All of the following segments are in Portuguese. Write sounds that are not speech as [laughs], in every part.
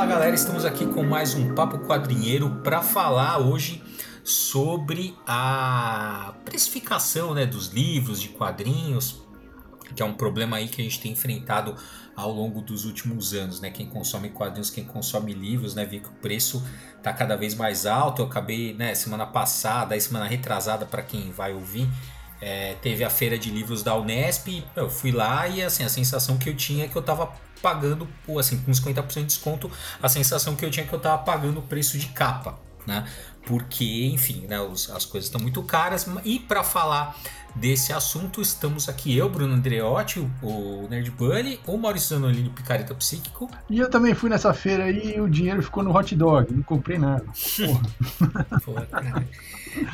Fala galera, estamos aqui com mais um Papo Quadrinheiro para falar hoje sobre a precificação né, dos livros, de quadrinhos, que é um problema aí que a gente tem enfrentado ao longo dos últimos anos, né? Quem consome quadrinhos, quem consome livros, né? Vê que o preço está cada vez mais alto. Eu acabei, né, semana passada, semana retrasada para quem vai ouvir, é, teve a feira de livros da Unesp, eu fui lá e assim, a sensação que eu tinha é que eu estava pagando, assim, com 50% de desconto, a sensação que eu tinha é que eu estava pagando o preço de capa, né? Porque, enfim, né, os, as coisas estão muito caras. E para falar desse assunto, estamos aqui eu, Bruno Andreotti, o, Nerd Bunny, o Maurício Zanolini, Picareta Psíquico. E eu também fui nessa feira aí e o dinheiro ficou no hot dog, não comprei nada. [laughs] Porra. Porra,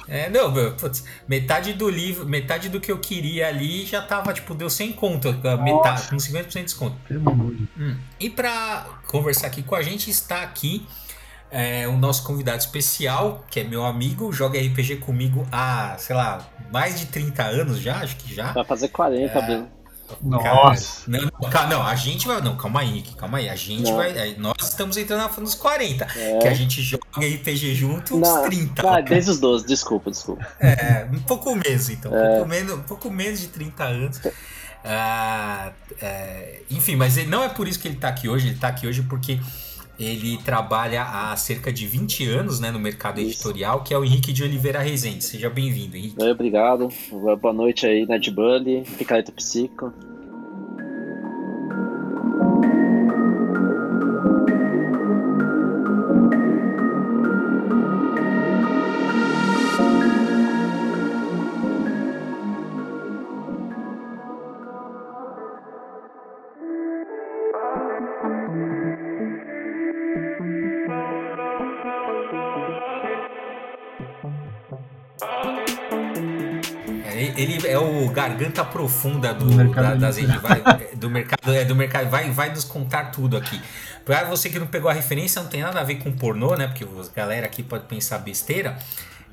é, não, putz, metade do livro, metade do que eu queria ali já tava, tipo, deu sem conta, metade, com 50% de desconto. Pelo amor de hum. E para conversar aqui com a gente está aqui é, o nosso convidado especial, que é meu amigo, joga RPG comigo há, sei lá, mais de 30 anos já, acho que já. Vai fazer 40, é, Bruno. Nossa! Não, não, não, a gente vai. Não, calma aí, calma aí. A gente não. vai. Nós estamos entrando nos 40. É. Que a gente joga RPG junto uns 30. Não, desde os 12, desculpa, desculpa. É, um pouco menos, então. Um, é. pouco, menos, um pouco menos de 30 anos. Ah, é, enfim, mas não é por isso que ele está aqui hoje. Ele está aqui hoje porque ele trabalha há cerca de 20 anos né, no mercado Isso. editorial, que é o Henrique de Oliveira Rezende. Seja bem-vindo, Henrique. Oi, obrigado. Boa noite aí, Ned Bunny, Picareta Psico. Ele é o garganta profunda do, do da, das vai, do mercado, é, do mercado, vai, vai nos contar tudo aqui. Para você que não pegou a referência, não tem nada a ver com pornô, né? Porque a galera aqui pode pensar besteira.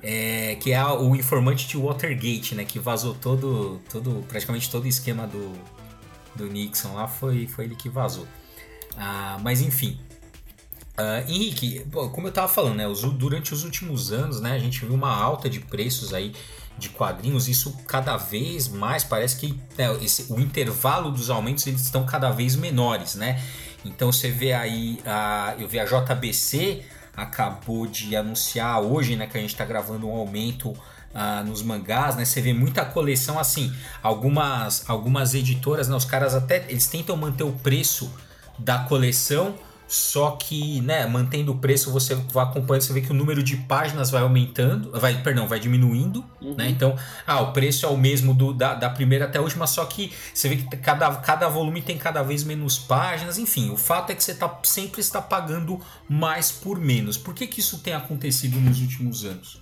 É, que é o informante de Watergate, né? Que vazou todo, todo praticamente todo o esquema do, do Nixon lá, foi, foi ele que vazou. Ah, mas enfim, Uh, Henrique, como eu estava falando, né, durante os últimos anos, né, a gente viu uma alta de preços aí de quadrinhos, isso cada vez mais parece que né, esse, o intervalo dos aumentos eles estão cada vez menores, né? Então você vê aí, a, eu vi a JBC acabou de anunciar hoje, né, que a gente está gravando um aumento uh, nos mangás, né? Você vê muita coleção assim, algumas algumas editoras, né, os caras até eles tentam manter o preço da coleção só que, né, mantendo o preço, você vai acompanhando, você vê que o número de páginas vai aumentando, vai, perdão, vai diminuindo, uhum. né? Então, ah, o preço é o mesmo do, da, da primeira até a última, só que você vê que cada, cada volume tem cada vez menos páginas, enfim, o fato é que você tá, sempre está pagando mais por menos. Por que, que isso tem acontecido nos últimos anos?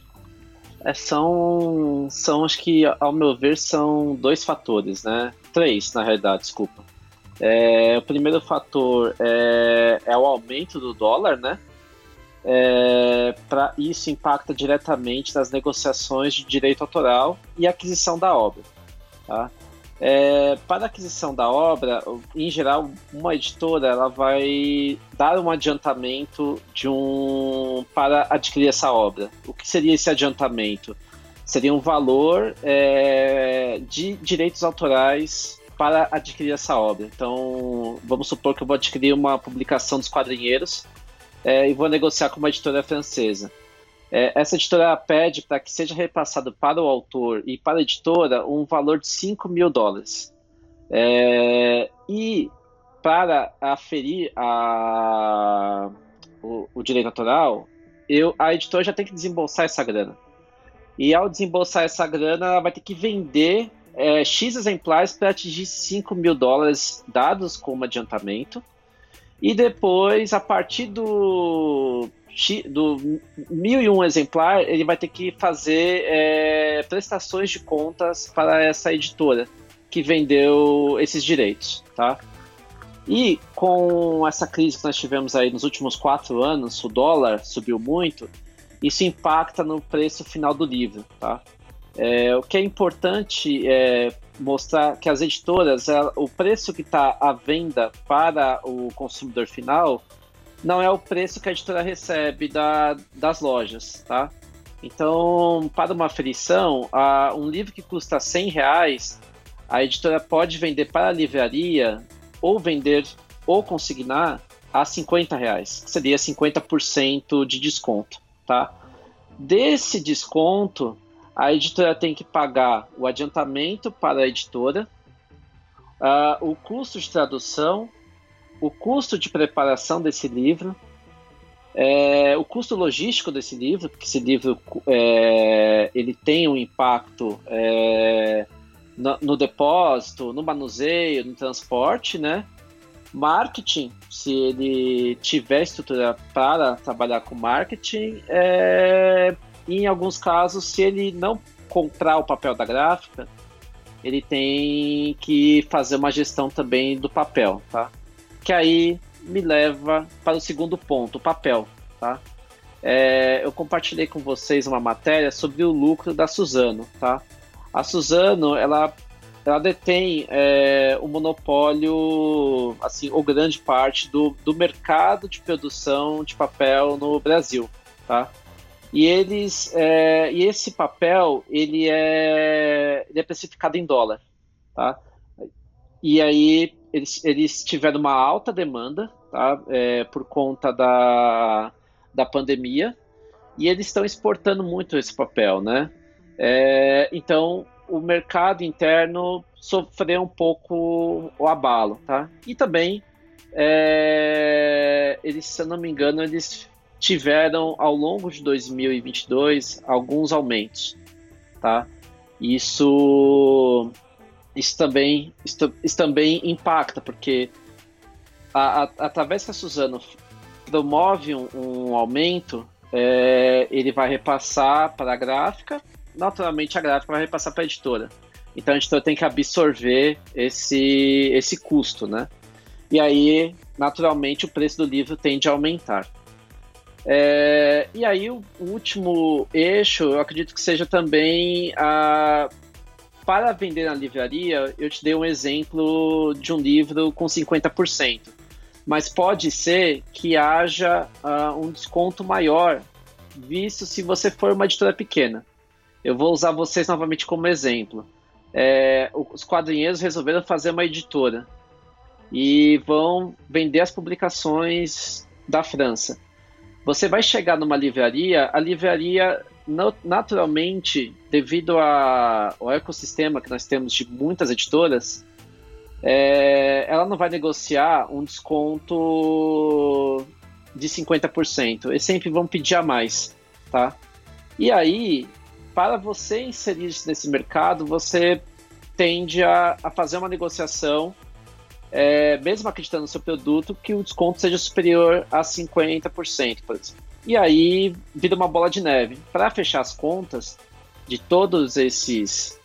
É, são, são, acho que, ao meu ver, são dois fatores, né? Três, na realidade, desculpa. É, o primeiro fator é, é, o aumento do dólar, né? É, pra, isso impacta diretamente nas negociações de direito autoral e aquisição da obra. Tá? É, para a aquisição da obra, em geral, uma editora ela vai dar um adiantamento de um para adquirir essa obra. O que seria esse adiantamento? Seria um valor é, de direitos autorais para adquirir essa obra. Então, vamos supor que eu vou adquirir uma publicação dos quadrinheiros é, e vou negociar com uma editora francesa. É, essa editora pede para que seja repassado para o autor e para a editora um valor de 5 mil dólares. É, e para aferir a, o, o, direito autoral, eu, a editora já tem que desembolsar essa grana. E ao desembolsar essa grana, ela vai ter que vender é, X exemplares para atingir 5 mil dólares dados como adiantamento. E depois, a partir do, do 1001 exemplar, ele vai ter que fazer é, prestações de contas para essa editora que vendeu esses direitos, tá? E com essa crise que nós tivemos aí nos últimos quatro anos, o dólar subiu muito, isso impacta no preço final do livro, tá? É, o que é importante é mostrar que as editoras, o preço que está à venda para o consumidor final não é o preço que a editora recebe da, das lojas, tá? Então, para uma aferição, um livro que custa 100 reais, a editora pode vender para a livraria ou vender ou consignar a 50 reais, que seria 50% de desconto, tá? Desse desconto, a editora tem que pagar o adiantamento para a editora, uh, o custo de tradução, o custo de preparação desse livro, é, o custo logístico desse livro, porque esse livro é, ele tem um impacto é, no, no, depósito, no manuseio, no transporte, né? Marketing, se ele tiver estrutura para trabalhar com marketing, é, em alguns casos, se ele não comprar o papel da gráfica, ele tem que fazer uma gestão também do papel, tá? Que aí me leva para o segundo ponto, o papel, tá? É, eu compartilhei com vocês uma matéria sobre o lucro da Suzano, tá? A Suzano, ela, ela detém é, o monopólio, assim, ou grande parte do, do mercado de produção de papel no Brasil, tá? E eles, é, e esse papel, ele é, ele é precificado em dólar, tá? E aí eles, eles tiveram uma alta demanda tá? É, por conta da, da pandemia e eles estão exportando muito esse papel, né? É, então o mercado interno sofreu um pouco o abalo, tá? E também é, eles, se eu não me engano, eles tiveram ao longo de 2022 alguns aumentos, tá? Isso isso também, isso, isso também impacta, porque a, a, através que a Suzano promove um, um aumento, é, ele vai repassar para a gráfica, naturalmente a gráfica vai repassar para a editora. Então a editora tem que absorver esse, esse custo, né? E aí, naturalmente, o preço do livro tende a aumentar. É, e aí, o, último eixo, eu acredito que seja também a, para vender na livraria, eu te dei um exemplo de um livro com 50%. Mas pode ser que haja uh, um desconto maior, visto se você for uma editora pequena. Eu vou usar vocês novamente como exemplo. É, os quadrinheiros resolveram fazer uma editora e vão vender as publicações da França. Você vai chegar numa livraria, a livraria naturalmente, devido ao ecossistema que nós temos de muitas editoras, é, ela não vai negociar um desconto de 50%. Eles sempre vão pedir a mais, tá? E aí, para você inserir-se nesse mercado, você tende a, a fazer uma negociação, é, mesmo acreditando no seu produto, que o desconto seja superior a 50%, por exemplo. E aí vira uma bola de neve. Para fechar as contas de todos esses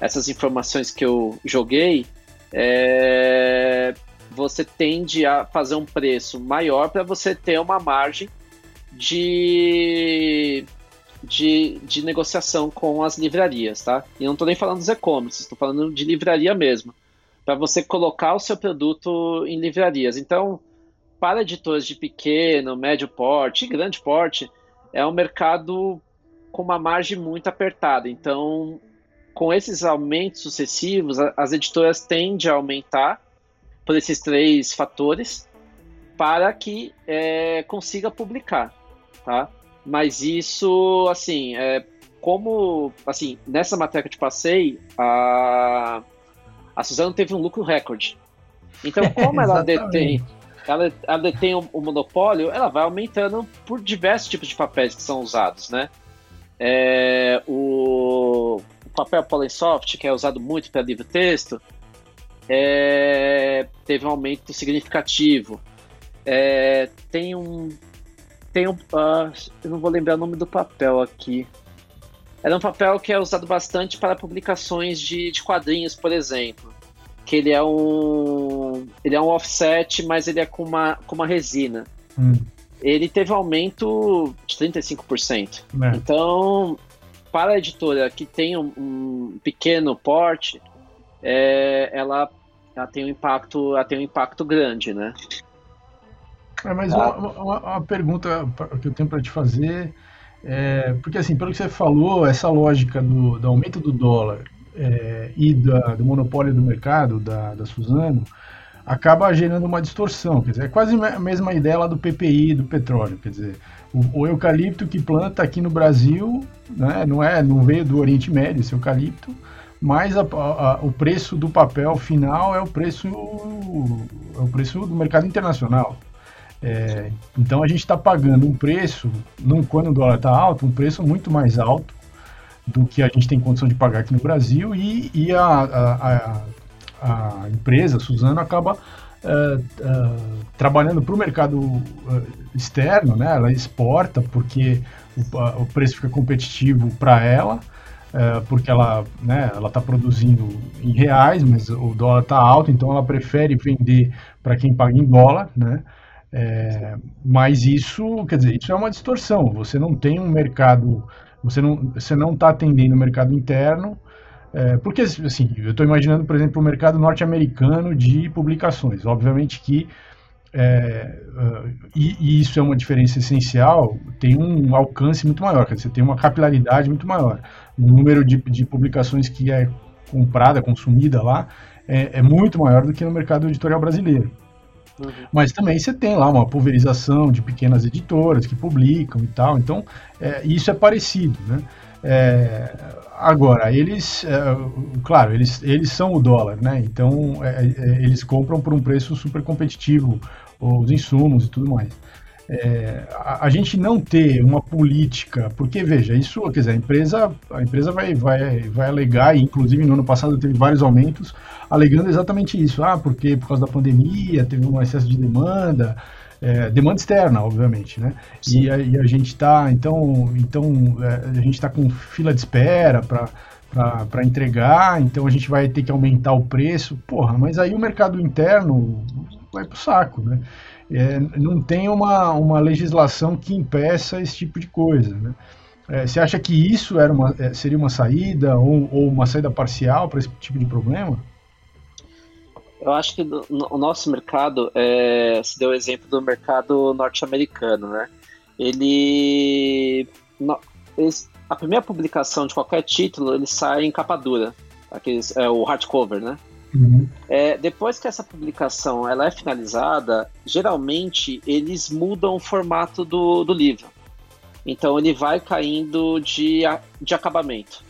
essas informações que eu joguei, é, você tende a fazer um preço maior para você ter uma margem de, de, de negociação com as livrarias, tá? E não estou nem falando dos e-commerce, estou falando de livraria mesmo, para você colocar o seu produto em livrarias. Então, para editores de pequeno, médio porte grande porte, é um mercado com uma margem muito apertada. Então, com esses aumentos sucessivos, as editoras tendem a aumentar por esses três fatores para que é, consiga publicar, tá? Mas isso, assim, é, como, assim, nessa matéria que eu te passei, a, a Suzano teve um lucro recorde. Então, [laughs] como ela detém ela, ela detém o, o, monopólio, ela vai aumentando por diversos tipos de papéis que são usados, né? É, o, o, papel Polysoft, que é usado muito para livro-texto, é, teve um aumento significativo. É, tem um. Tem um. Uh, eu não vou lembrar o nome do papel aqui. Era um papel que é usado bastante para publicações de, de quadrinhos, por exemplo que ele é um ele é um offset, mas ele é com uma, com uma resina. Hum. Ele teve um aumento de 35%. É. Então, para a editora que tem um, um pequeno porte, é, ela, ela tem um impacto, ela tem um impacto grande, né? É, mas uma, uma, uma, pergunta que eu tenho para te fazer é, porque assim, pelo que você falou, essa lógica do, do aumento do dólar é, e da, do monopólio do mercado da, da Suzano acaba gerando uma distorção, quer dizer, é quase a mesma ideia lá do PPI do petróleo, quer dizer, o, o eucalipto que planta aqui no Brasil, né, não é, não veio do Oriente Médio esse eucalipto, mas a, a, o preço do papel final é o preço é o preço do mercado internacional. É, então a gente está pagando um preço, num, quando o dólar está alto, um preço muito mais alto do que a gente tem condição de pagar aqui no Brasil e, e a, a, a, a, empresa, a Suzano, acaba uh, uh, trabalhando para o mercado uh, externo, né? ela exporta porque o, o preço fica competitivo para ela, porque ela né, está produzindo em reais, mas o dólar está alto, então ela prefere vender para quem paga em dólar, né? É, mas isso, quer dizer, isso é uma distorção. Você não tem um mercado, você não você não está atendendo o mercado interno, é, porque assim, eu estou imaginando, por exemplo, o mercado norte-americano de publicações. Obviamente que é, e, e, isso é uma diferença essencial, tem um alcance muito maior, quer dizer, você tem uma capilaridade muito maior. O número de, de publicações que é comprada, consumida lá, é, é muito maior do que no mercado editorial brasileiro. Uhum. Mas também você tem lá uma pulverização de pequenas editoras que publicam e tal, então é, isso é parecido, né? É, agora, eles, é, claro, eles, eles são o dólar, né? Então é, é, eles compram por um preço super competitivo os insumos e tudo mais. É, a, a, gente não ter uma política, porque veja, isso, quer dizer, a empresa, a empresa vai, vai, vai alegar, e inclusive no ano passado teve vários aumentos, alegando exatamente isso. Ah, porque por causa da pandemia teve um excesso de demanda, é, demanda externa, obviamente, né? E a, e a, gente está, então, então é, a gente está com fila de espera para para entregar, então a gente vai ter que aumentar o preço. Porra, mas aí o mercado interno vai pro saco, né? É, não tem uma, uma legislação que impeça esse tipo de coisa, né? É, você acha que isso era uma, é, seria uma saída ou, ou uma saída parcial para esse tipo de problema? Eu acho que no, o nosso mercado, é, se deu o exemplo do mercado norte-americano, né? Ele, no, a primeira publicação de qualquer título, ele sai em capa dura, aqueles, é, o hardcover, né? Uhum. É, depois que essa publicação ela é finalizada, geralmente eles mudam o formato do, do livro. Então ele vai caindo de, de acabamento.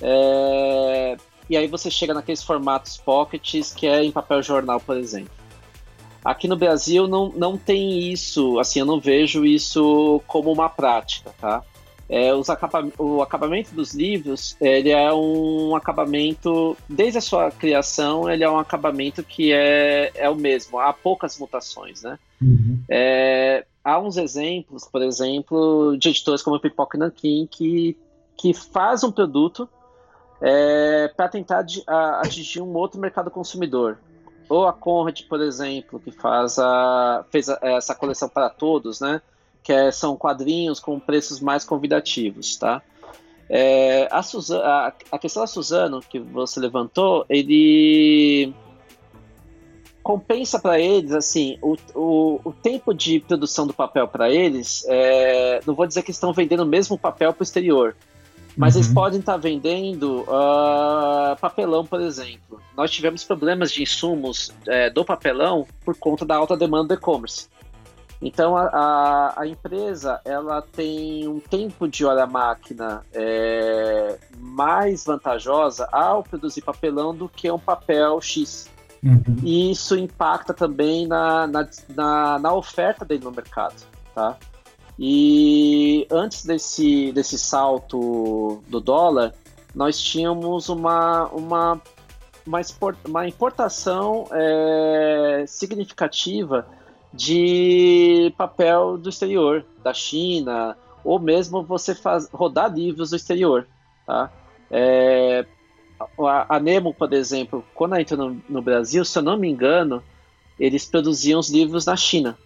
É, e aí você chega naqueles formatos pockets que é em papel jornal, por exemplo. Aqui no Brasil não, não tem isso, assim, eu não vejo isso como uma prática, tá? É, os acaba o acabamento dos livros, ele é um acabamento, desde a sua criação, ele é um acabamento que é, é o mesmo, há poucas mutações, né? Uhum. É, há uns exemplos, por exemplo, de editores como Pipoca Nankin, que, que faz um produto é, para tentar atingir um outro mercado consumidor. Ou a Conrad, por exemplo, que faz a, fez a, essa coleção para todos, né? Que é, são quadrinhos com preços mais convidativos, tá? É, a, Suzano, a, a, questão da Suzano que você levantou, ele compensa para eles assim o, o, o, tempo de produção do papel para eles. É, não vou dizer que estão vendendo o mesmo papel para o exterior, mas uhum. eles podem estar tá vendendo uh, papelão, por exemplo. Nós tivemos problemas de insumos é, do papelão por conta da alta demanda do e-commerce. Então a, a, a, empresa ela tem um tempo de hora máquina é, mais vantajosa ao produzir papelão do que um papel X. Uhum. E isso impacta também na, na, na, na oferta dele no mercado. Tá? E antes desse, desse salto do dólar, nós tínhamos uma, uma, uma, importação é, significativa de papel do exterior, da China, ou mesmo você faz, rodar livros do exterior. Tá? É, a, a, Nemo, por exemplo, quando ela entrou no, no Brasil, se eu não me engano, eles produziam os livros na China.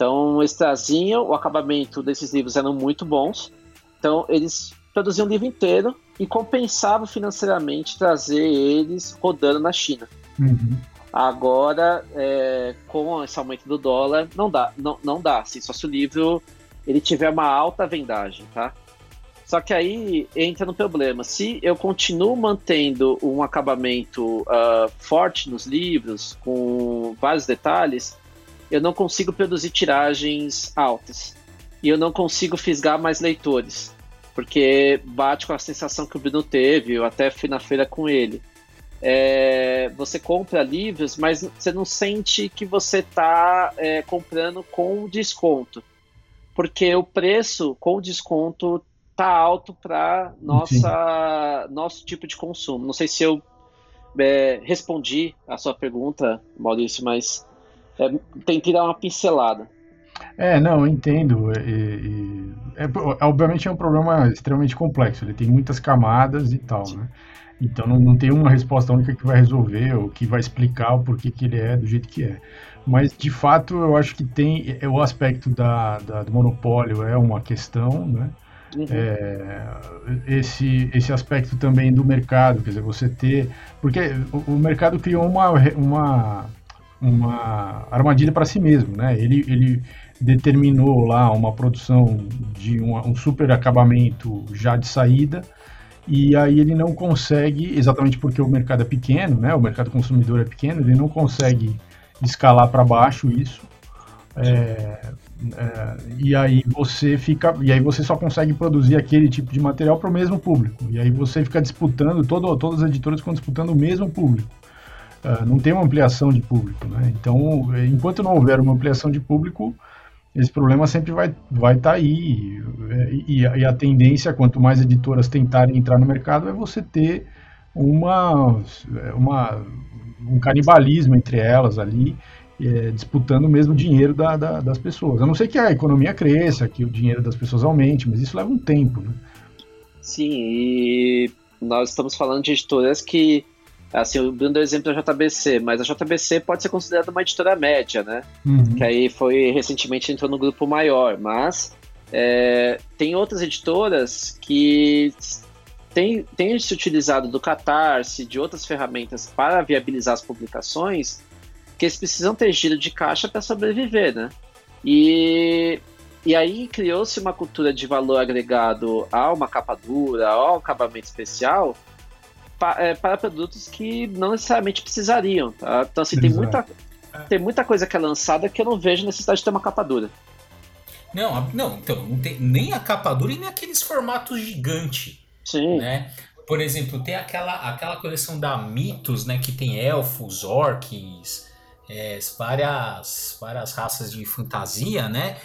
Então, eles traziam, o acabamento desses livros eram muito bons. Então, eles produziam o livro inteiro e compensavam financeiramente trazer eles rodando na China. Uhum. Agora, é, com esse aumento do dólar, não dá, não, não dá, assim, só se o livro ele tiver uma alta vendagem, tá? Só que aí entra no problema. Se eu continuo mantendo um acabamento uh, forte nos livros, com vários detalhes, eu não consigo produzir tiragens altas. E eu não consigo fisgar mais leitores. Porque bate com a sensação que o Bruno teve, eu até fui na feira com ele é, você compra livros, mas você não sente que você está é, comprando com desconto. Porque o preço com desconto tá alto para nossa nosso tipo de consumo. Não sei se eu é, respondi a sua pergunta, Maurício, mas é, tem que dar uma pincelada. É, não, eu entendo. E, e, é, obviamente é um problema extremamente complexo. Ele tem muitas camadas e tal, Sim. né? Então não, não, tem uma resposta única que vai resolver ou que vai explicar o porquê que ele é do jeito que é. Mas de fato eu acho que tem é, o aspecto da, da do monopólio é uma questão, né? Uhum. É, esse, esse aspecto também do mercado, quer dizer, você ter. Porque o, o mercado criou uma, uma, uma armadilha para si mesmo, né? Ele, ele determinou lá uma produção de um, um super acabamento já de saída e aí ele não consegue, exatamente porque o mercado é pequeno, né, o mercado consumidor é pequeno, ele não consegue escalar para baixo isso. É, é, e aí você fica, e aí você só consegue produzir aquele tipo de material para o mesmo público. E aí você fica disputando, todo, todas as editoras ficam disputando o mesmo público. Uh, não tem uma ampliação de público, né? Então, enquanto não houver uma ampliação de público, esse problema sempre vai estar vai tá aí. E, e, a tendência, quanto mais editoras tentarem entrar no mercado, é você ter uma, uma, um canibalismo entre elas ali, é, disputando o mesmo dinheiro da, da, das pessoas. A não ser que a economia cresça, que o dinheiro das pessoas aumente, mas isso leva um tempo. Né? Sim, e nós estamos falando de editoras que Assim, o Bruno deu exemplo da JBC, mas a JBC pode ser considerada uma editora média, né? Uhum. Que aí foi recentemente entrou no grupo maior, mas é, tem outras editoras que têm, têm se utilizado do Catarse, de outras ferramentas para viabilizar as publicações, que eles precisam ter giro de caixa para sobreviver, né? E, e aí criou-se uma cultura de valor agregado a uma capa dura, ao acabamento especial, é, para produtos que não necessariamente precisariam. Tá? Então, assim, tem muita, tem muita coisa que é lançada que eu não vejo necessidade de ter uma capa dura. Não, não, então, não tem nem a capa dura e nem aqueles formatos gigantes. Sim. Né? Por exemplo, tem aquela, aquela coleção da Mitos, né? Que tem elfos, orcs, é, várias, várias raças de fantasia, né?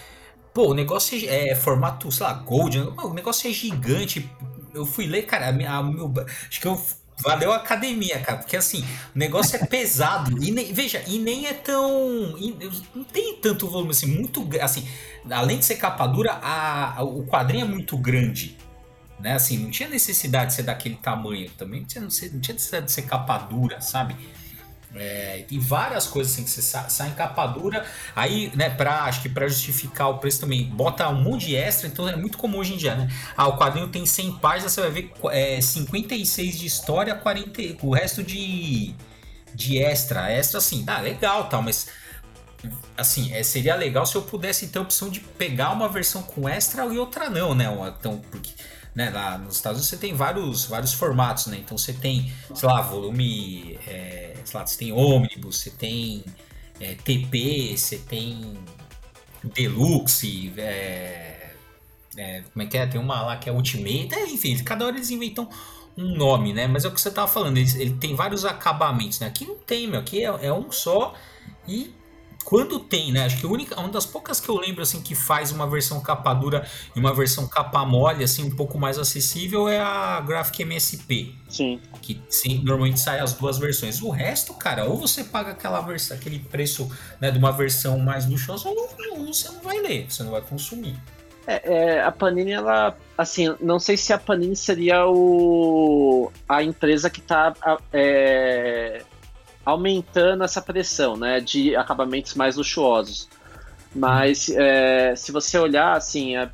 Pô, o negócio é, é formato, sei lá, gold, o negócio é gigante. Eu fui ler, cara, a, a meu, acho que eu Valeu a academia, cara, porque assim, o negócio é pesado. e nem, veja, e nem é tão. não tem tanto volume assim, muito. Assim, além de ser capa dura, a, a, o quadrinho é muito grande. Né? Assim, não tinha necessidade de ser daquele tamanho também. Não tinha, não tinha necessidade de ser capa dura, sabe? É, tem várias coisas assim que você sai, sai em capa dura. Aí, né, pra, acho que para justificar o preço também, bota um monte de extra, então é muito comum hoje em dia, né? Ah, o quadrinho tem 100 páginas, você vai ver é, 56 de história, 40, o resto de, de extra. Extra, assim, ah, legal tal, mas assim, é, seria legal se eu pudesse ter a opção de pegar uma versão com extra e outra não, né? Então, porque né, lá nos Estados Unidos você tem vários, vários formatos, né? Então você tem, sei lá, volume, é, sei lá, você tem ônibus, você tem é, TP, você tem deluxe, é, é, como é que é? Tem uma lá que é Ultimate, é, enfim, cada hora eles inventam um nome, né? Mas é o que você tava falando, ele, ele tem vários acabamentos, né? Aqui não tem, meu, aqui é, é um só e quando tem, né? Acho que a única, uma das poucas que eu lembro assim que faz uma versão capa dura e uma versão capa mole assim um pouco mais acessível é a Graphic MSP. Sim. Que sim, normalmente sai as duas versões. O resto, cara, ou você paga aquela versão, aquele preço né, de uma versão mais luxuosa, ou, ou você não vai ler, você não vai consumir. É, é, a Panini, ela. Assim, não sei se a Panini seria o, a empresa que está é, aumentando essa pressão, né, de acabamentos mais luxuosos. Mas é, se você olhar, assim, é,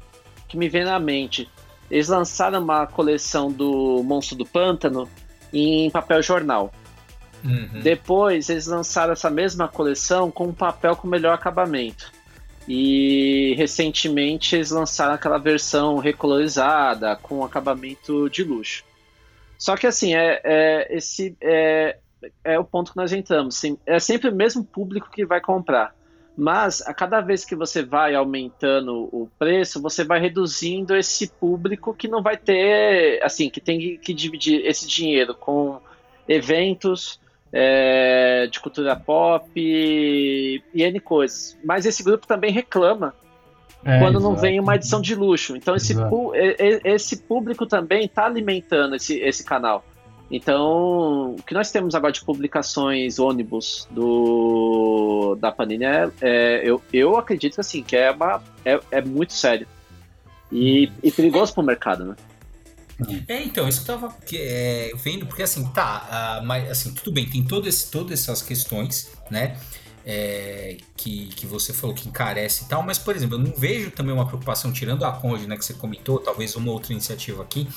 que me vem na mente, eles lançaram uma coleção do Monstro do Pântano em papel jornal. Uhum. Depois eles lançaram essa mesma coleção com um papel com melhor acabamento. E recentemente eles lançaram aquela versão recolorizada com acabamento de luxo. Só que assim, é, é esse é, é o ponto que nós entramos. Sim, é sempre o mesmo público que vai comprar. Mas a cada vez que você vai aumentando o preço, você vai reduzindo esse público que não vai ter, assim, que tem que dividir esse dinheiro com eventos é, de cultura pop e, e N coisas. Mas esse grupo também reclama é, quando exato. não vem uma edição de luxo. Então esse, esse público também está alimentando esse, esse canal. Então, o que nós temos agora de publicações ônibus do da Panini é, é eu, eu acredito assim, que é, uma, é, é muito sério. E, e perigoso para o mercado, né? É, então, isso eu tava é, vendo, porque assim, tá, mas assim, tudo bem, tem todo esse, todas essas questões, né? É, que, que você falou que encarece e tal, mas, por exemplo, eu não vejo também uma preocupação, tirando a Conde, né, que você comentou, talvez uma outra iniciativa aqui,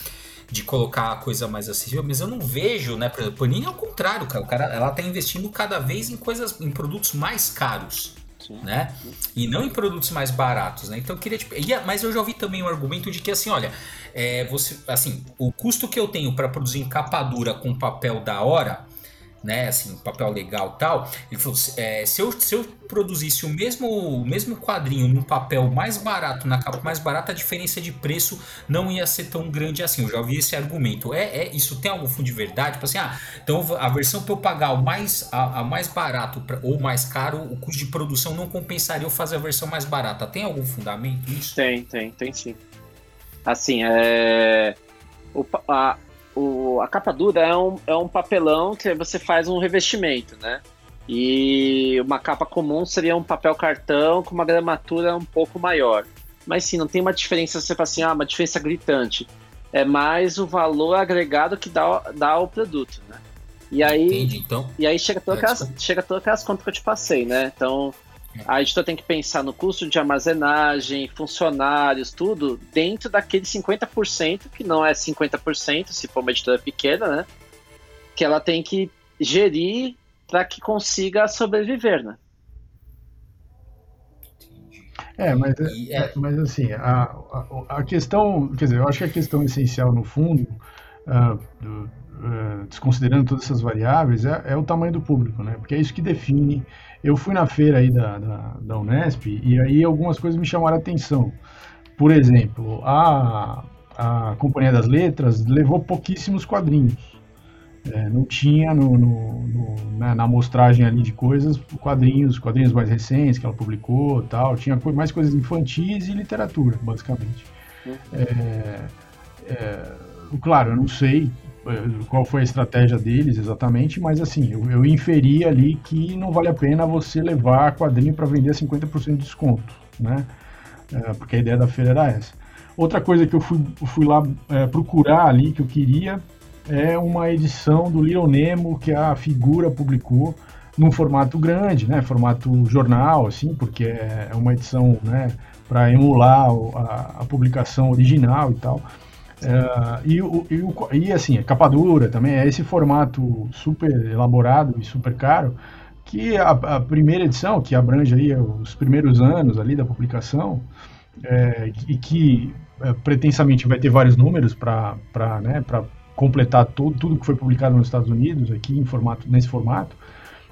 de colocar a coisa mais acessível, mas eu não vejo, né? Por exemplo, Panini é o contrário, cara. O cara ela tá investindo cada vez em coisas, em produtos mais caros. Sim. Né? E não em produtos mais baratos, né? Então eu queria tipo, mas eu já ouvi também o argumento de que assim, olha, é, você, assim, o custo que eu tenho para produzir encapadura com papel da hora, né, assim, papel legal tal. Ele falou: é, se, eu, se eu produzisse o mesmo, o mesmo quadrinho num papel mais barato, na capa mais barata, a diferença de preço não ia ser tão grande assim. Eu já ouvi esse argumento. É, é isso tem algum fundo de verdade? Tipo assim, ah, então a versão para eu pagar o mais, a, a mais barato pra, ou mais caro, o custo de produção não compensaria eu fazer a versão mais barata. Tem algum fundamento isso? Tem, tem, tem sim. Assim, é. O, a, o, a capa dura é um, é um papelão que você faz um revestimento, né? E uma capa comum seria um papel cartão com uma gramatura um pouco maior. Mas sim, não tem uma diferença, você fala assim, ah, uma diferença gritante. É mais o valor agregado que dá, dá ao produto, né? E aí, Entendi, então. E aí chega todas, aquelas, chega todas aquelas contas que eu te passei, né? Então, a editora tem que pensar no custo de armazenagem, funcionários, tudo, dentro daquele 50%, que não é 50% se for uma editora pequena, né? Que ela tem que gerir para que consiga sobreviver, né? É, mas, é, é, mas assim, a, a, a, questão, quer dizer, eu acho que a questão essencial no fundo, uh, do, uh, desconsiderando todas essas variáveis, é, é, o tamanho do público, né? Porque é isso que define eu fui na feira aí da, da, da Unesp e aí algumas coisas me chamaram a atenção. Por exemplo, a, a Companhia das Letras levou pouquíssimos quadrinhos. É, não tinha no, no, no, na, na amostragem ali de coisas quadrinhos, quadrinhos mais recentes que ela publicou tal. Tinha mais coisas infantis e literatura, basicamente. Uhum. É, é, claro, eu não sei qual foi a estratégia deles exatamente, mas assim, eu, eu inferi ali que não vale a pena você levar quadrinho para vender a 50% de desconto, né? É, porque a ideia da feira era essa. Outra coisa que eu fui, fui lá é, procurar ali, que eu queria, é uma edição do Little Nemo que a figura publicou num formato grande, né? Formato jornal, assim, porque é, é uma edição, né? Para emular a, a publicação original e tal. Uh, e, e, e, assim, capa dura também é esse formato super elaborado e super caro que a, a primeira edição, que abrange aí os primeiros anos ali da publicação, é, e que é, pretensamente vai ter vários números para né, completar todo, tudo que foi publicado nos Estados Unidos aqui em formato, nesse formato.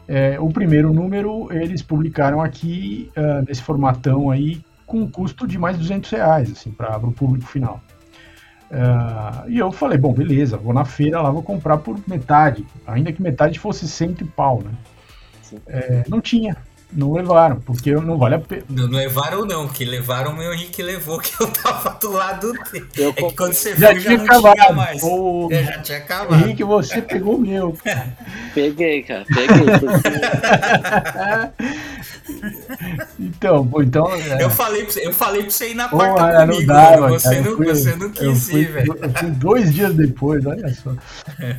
É, o primeiro número eles publicaram aqui uh, nesse formatão aí com um custo de mais de 200 reais assim, para o público final. Uh, e eu falei, bom, beleza, vou na feira lá, vou comprar por metade, ainda que metade fosse cento e pau, né? É, não tinha, não levaram, porque não vale a pena. Não levaram não, que levaram o meu Henrique levou, [laughs] que eu tava do lado dele. Eu, é que quando você já foi, tinha já acabado. tinha mais. O... É, já tinha acabado. Henrique, você pegou o meu. [laughs] Peguei, cara, peguei. [laughs] então, pô, então... É... Eu, falei pra você, eu falei pra você ir na quarta comigo, não dava, você, cara, não, fui, você não quis ir, velho. Dois dias depois, olha só.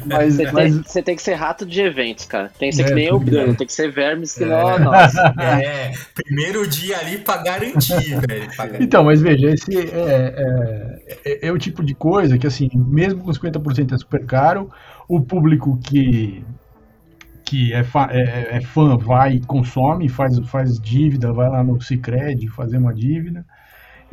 Mas, você, mas... Tem, você tem que ser rato de eventos, cara. Tem que ser é, que nem o Bruno, tem que ser vermes que não, nossa. É, [laughs] primeiro dia ali pra garantir, [laughs] velho. Então, mas veja, esse é, é, é, é, o tipo de coisa que, assim, mesmo com 50% é super caro, o público que, que é, fã, é, é, fã vai e consome, faz, faz dívida, vai lá no Cicred fazer uma dívida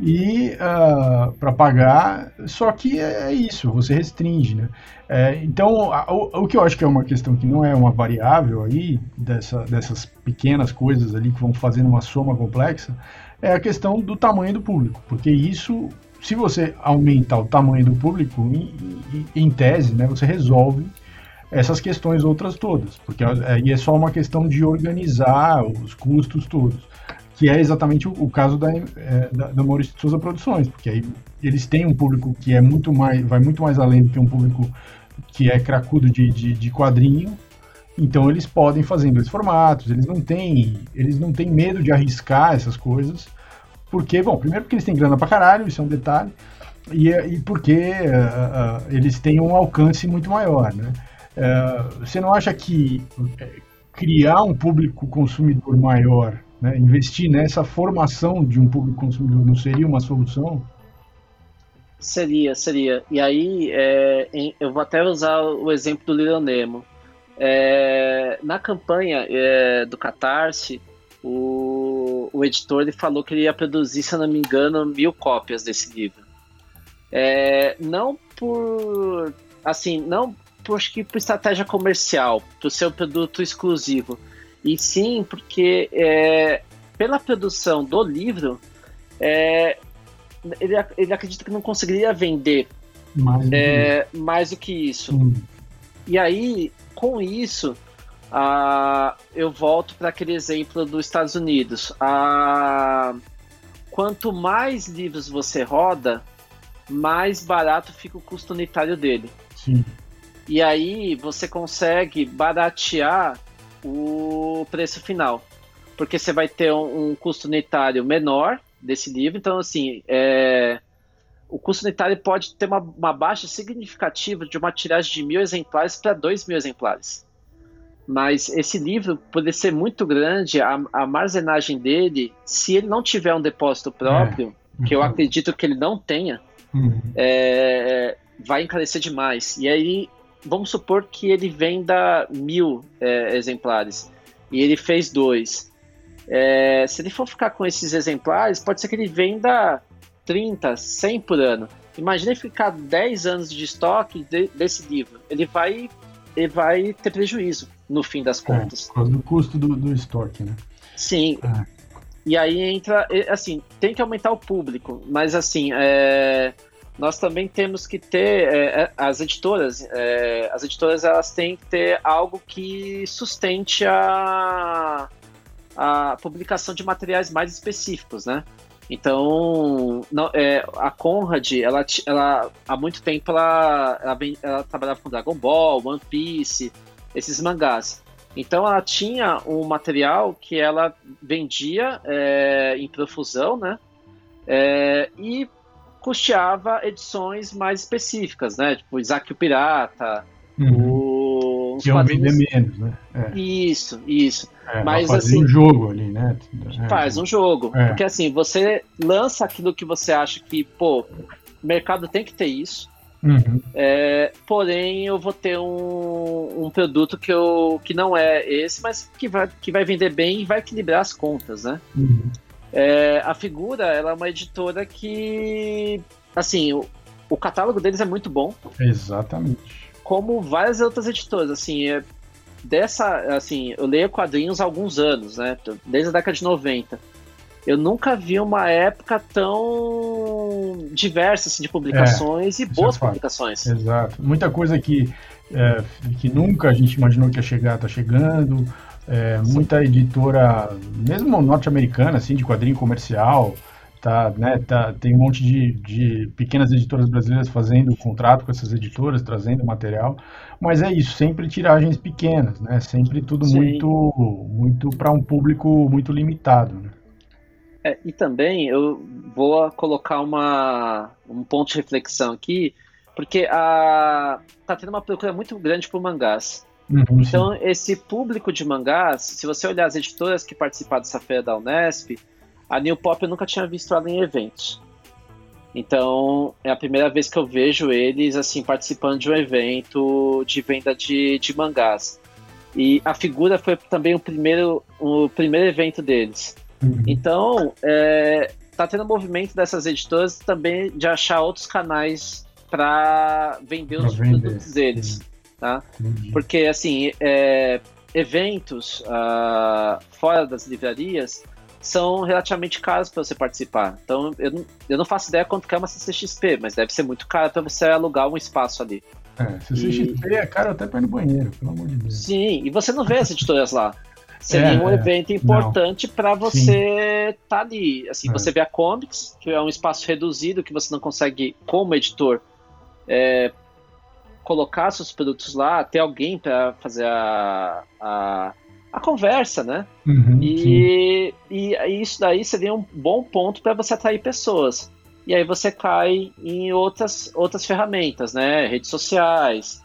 e uh, ah, para pagar, só que é, é isso, você restringe, né? É, então, a, o, o, que eu acho que é uma questão que não é uma variável aí, dessa, dessas pequenas coisas ali que vão fazendo uma soma complexa, é a questão do tamanho do público, porque isso, se você aumentar o tamanho do público, em, em, em tese, né, você resolve essas questões outras todas, porque aí é só uma questão de organizar os custos todos que é exatamente o, o caso da, é, da, da Maurício de Souza Produções, porque aí eles têm um público que é muito mais, vai muito mais além do que um público que é cracudo de, de, de quadrinho, então eles podem fazer dois formatos, eles não têm, eles não têm medo de arriscar essas coisas, porque, bom, primeiro porque eles têm grana pra caralho, isso é um detalhe, e, e porque uh, uh, eles têm um alcance muito maior, né? Uh, você não acha que criar um público consumidor maior né? Investir nessa formação de um público consumidor não seria uma solução? Seria, seria. E aí, é, em, eu vou até usar o exemplo do Little Nemo. É, na campanha é, do Catarse, o, o editor ele falou que ele ia produzir, se eu não me engano, mil cópias desse livro. É, não por assim, não por, acho que por estratégia comercial, por ser um produto exclusivo, e sim porque é, pela produção do livro, é, ele, ele acredita que não conseguiria vender mais, é, mais do que isso. Hum. E aí, com isso, ah, eu volto para aquele exemplo dos Estados Unidos. Ah, quanto mais livros você roda, mais barato fica o custo unitário dele. Sim. E aí você consegue baratear o preço final. Porque você vai ter um, um custo unitário menor desse livro, então assim, é, o custo unitário pode ter uma, uma, baixa significativa de uma tiragem de mil exemplares para dois mil exemplares. Mas esse livro, por ser muito grande, a, a, armazenagem dele, se ele não tiver um depósito próprio, é. que eu acredito que ele não tenha, uhum. é, vai encarecer demais. E aí vamos supor que ele venda mil é, exemplares e ele fez dois. É, se ele for ficar com esses exemplares, pode ser que ele venda 30, 100 por ano. Imagina ele ficar 10 anos de estoque de, desse livro. Ele vai, ele vai ter prejuízo no fim das é, contas. É, do custo do, do estoque, né? Sim. É. E aí entra, assim, tem que aumentar o público, mas assim, é, nós também temos que ter é, é, as editoras, é, as editoras elas têm que ter algo que sustente a, a publicação de materiais mais específicos, né? Então, não, é, a Conrad, ela, ela há muito tempo ela, ela, ela, trabalhava com Dragon Ball, One Piece, esses mangás. Então, ela tinha um material que ela vendia é, em profusão, né? É, e custeava edições mais específicas, né? Tipo Isaac o Pirata, uhum. o... Que iam vender menos, né? É. Isso, isso. É, Mas assim, um jogo ali, né? É. Faz um jogo. É. Porque assim, você lança aquilo que você acha que, pô, o mercado tem que ter isso. Uhum. É, porém, eu vou ter um, um produto que, eu, que não é esse, mas que vai, que vai vender bem e vai equilibrar as contas, né? Uhum. É, a figura, ela é uma editora que, assim, o, o catálogo deles é muito bom. Exatamente. Como várias outras editoras, assim, é, dessa, assim, eu leio quadrinhos há alguns anos, né, desde a década de 90. Eu nunca vi uma época tão diversa assim, de publicações é, e boas é publicações. Exato. Muita coisa que, é, que nunca a gente imaginou que ia chegar, tá chegando é, muita editora, mesmo norte-americana, assim, de quadrinho comercial, tá, né, tá, tem um monte de, de pequenas editoras brasileiras fazendo contrato com essas editoras, trazendo material, mas é isso, sempre tiragens pequenas, né, sempre tudo Sim. muito, muito para um público muito limitado, né. É, e também eu vou colocar uma, um ponto de reflexão aqui, porque a, tá tendo uma procura muito grande por mangás. Uhum, então, sim. esse público de mangás, se você olhar as editoras que participaram dessa feira da Unesp, a New Pop eu nunca tinha visto ela em eventos. Então, é a primeira vez que eu vejo eles assim participando de um evento de venda de, de mangás. E a figura foi também o primeiro, o primeiro evento deles. Uhum. Então, é, tá tendo movimento dessas editoras também de achar outros canais para vender os vender. produtos deles, uhum. Tá? Uhum. Porque, assim, é, eventos uh, fora das livrarias são relativamente caros para você participar. Então, eu não, eu não faço ideia quanto que é uma CCXP, mas deve ser muito caro para você alugar um espaço ali. É, CCXP e... é caro até para ir no banheiro, pelo amor de Deus. Sim, e você não vê as editoras lá. Seria é, um é. evento importante para você estar tá ali. Assim, é. você vê a Comics, que é um espaço reduzido que você não consegue, como editor, é, colocar seus produtos lá, ter alguém para fazer a, a, a, conversa, né? Uhum, e, e, e isso daí seria um bom ponto para você atrair pessoas. E aí você cai em outras, outras ferramentas, né? Redes sociais.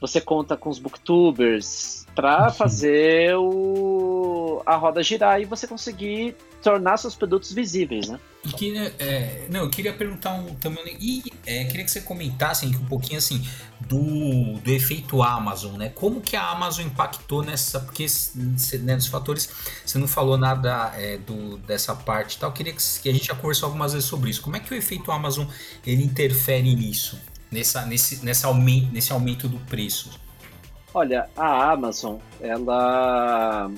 Você conta com os booktubers para fazer o, a roda girar e você conseguir tornar seus produtos visíveis, né? E que, é, não, eu queria perguntar um, também e é, queria que você comentasse um pouquinho assim do, do efeito Amazon, né? Como que a Amazon impactou nessa, porque né, nos fatores você não falou nada é, do, dessa parte, tal. Eu queria que, que, a gente já conversou algumas vezes sobre isso. Como é que o efeito Amazon ele interfere nisso, nessa, nesse, nessa aumento, nesse aumento do preço? Olha, a Amazon, ela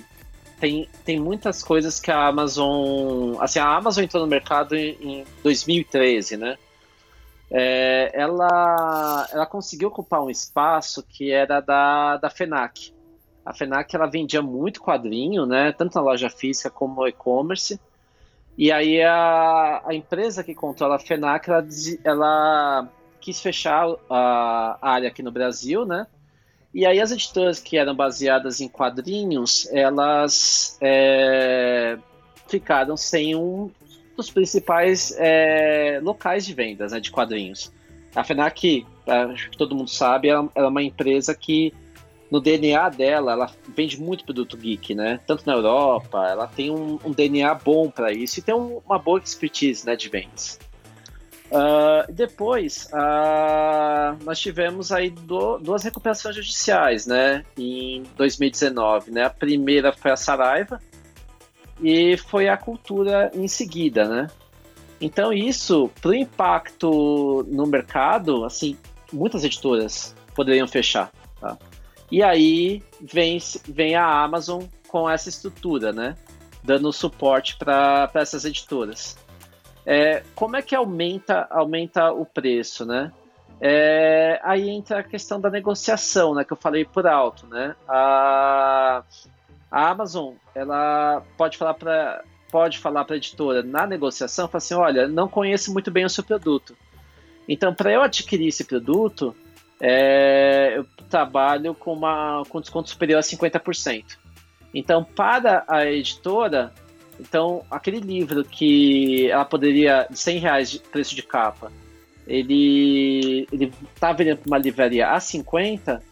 tem, tem muitas coisas que a Amazon. Assim, a Amazon entrou no mercado em, em 2013, né? É, ela, ela conseguiu ocupar um espaço que era da, da FENAC. A FENAC ela vendia muito quadrinho, né? Tanto na loja física como no e-commerce. E aí a, a empresa que controla a FENAC, ela, ela quis fechar a, a área aqui no Brasil, né? E aí as editoras que eram baseadas em quadrinhos, elas é, ficaram sem um dos principais é, locais de vendas né, de quadrinhos. A FENAC, acho que todo mundo sabe, ela, ela, é uma empresa que no DNA dela, ela vende muito produto geek, né? Tanto na Europa, ela tem um, um DNA bom para isso e tem um, uma boa expertise né, de vendas. Uh, depois, uh, nós tivemos aí do, duas recuperações judiciais, né, em 2019, né, a primeira foi a Saraiva e foi a Cultura em seguida, né. Então isso, para o impacto no mercado, assim, muitas editoras poderiam fechar, tá? E aí vem, vem a Amazon com essa estrutura, né, dando suporte para essas editoras. É, como é que aumenta, aumenta o preço, né? É, aí entra a questão da negociação, né? Que eu falei por alto, né? A, a Amazon, ela pode falar para pode falar para a editora na negociação, falar assim, olha, não conheço muito bem o seu produto. Então, para eu adquirir esse produto, é, eu trabalho com, uma, com desconto superior a 50%. Então, para a editora, então, aquele livro que ela poderia, de 100 reais de preço de capa, ele, ele tá vendendo para uma livraria a 50,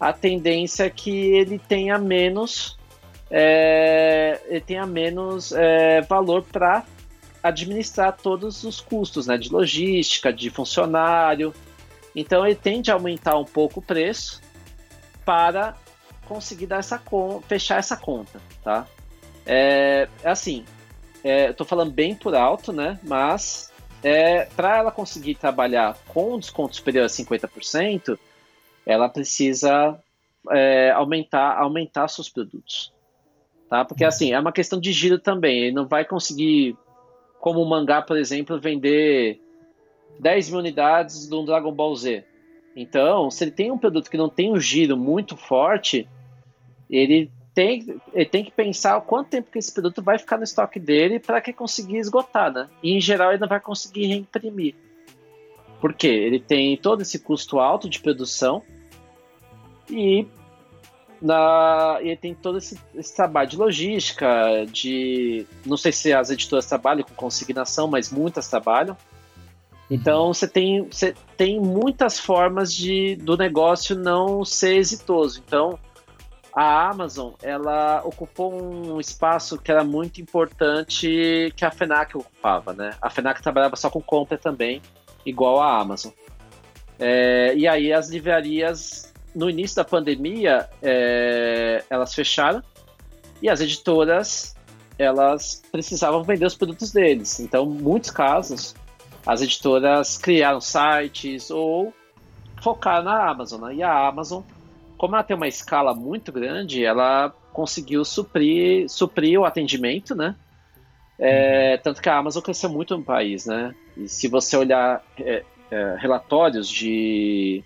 a tendência é que ele tenha menos, é, ele tenha menos é, valor para administrar todos os custos, né, de logística, de funcionário. Então ele tende a aumentar um pouco o preço para conseguir dar essa fechar essa conta, tá? É, é assim, é, eu tô falando bem por alto, né? Mas é, para ela conseguir trabalhar com um desconto superior a 50%, ela precisa é, aumentar, aumentar seus produtos. Tá? Porque assim, é uma questão de giro também. Ele não vai conseguir, como o mangá, por exemplo, vender 10 mil unidades do Dragon Ball Z. Então, se ele tem um produto que não tem um giro muito forte, ele tem, ele tem que pensar quanto tempo que esse produto vai ficar no estoque dele para que conseguir esgotar, né? E em geral ele não vai conseguir reimprimir. Por quê? Ele tem todo esse custo alto de produção e na, ele tem todo esse, esse, trabalho de logística, de. Não sei se as editoras trabalham com consignação, mas muitas trabalham. Então você tem, você tem muitas formas de, do negócio não ser exitoso. Então, a Amazon ela ocupou um espaço que era muito importante que a Fenac ocupava, né? A Fenac trabalhava só com compra também, igual a Amazon. É, e aí as livrarias no início da pandemia, é, elas fecharam e as editoras elas precisavam vender os produtos deles. Então, muitos casos, as editoras criaram sites ou focaram na Amazon. Né? E a Amazon, como ela tem uma escala muito grande, ela conseguiu suprir, suprir o atendimento, né? É, tanto que a Amazon cresceu muito no país, né? E se você olhar é, é, relatórios de,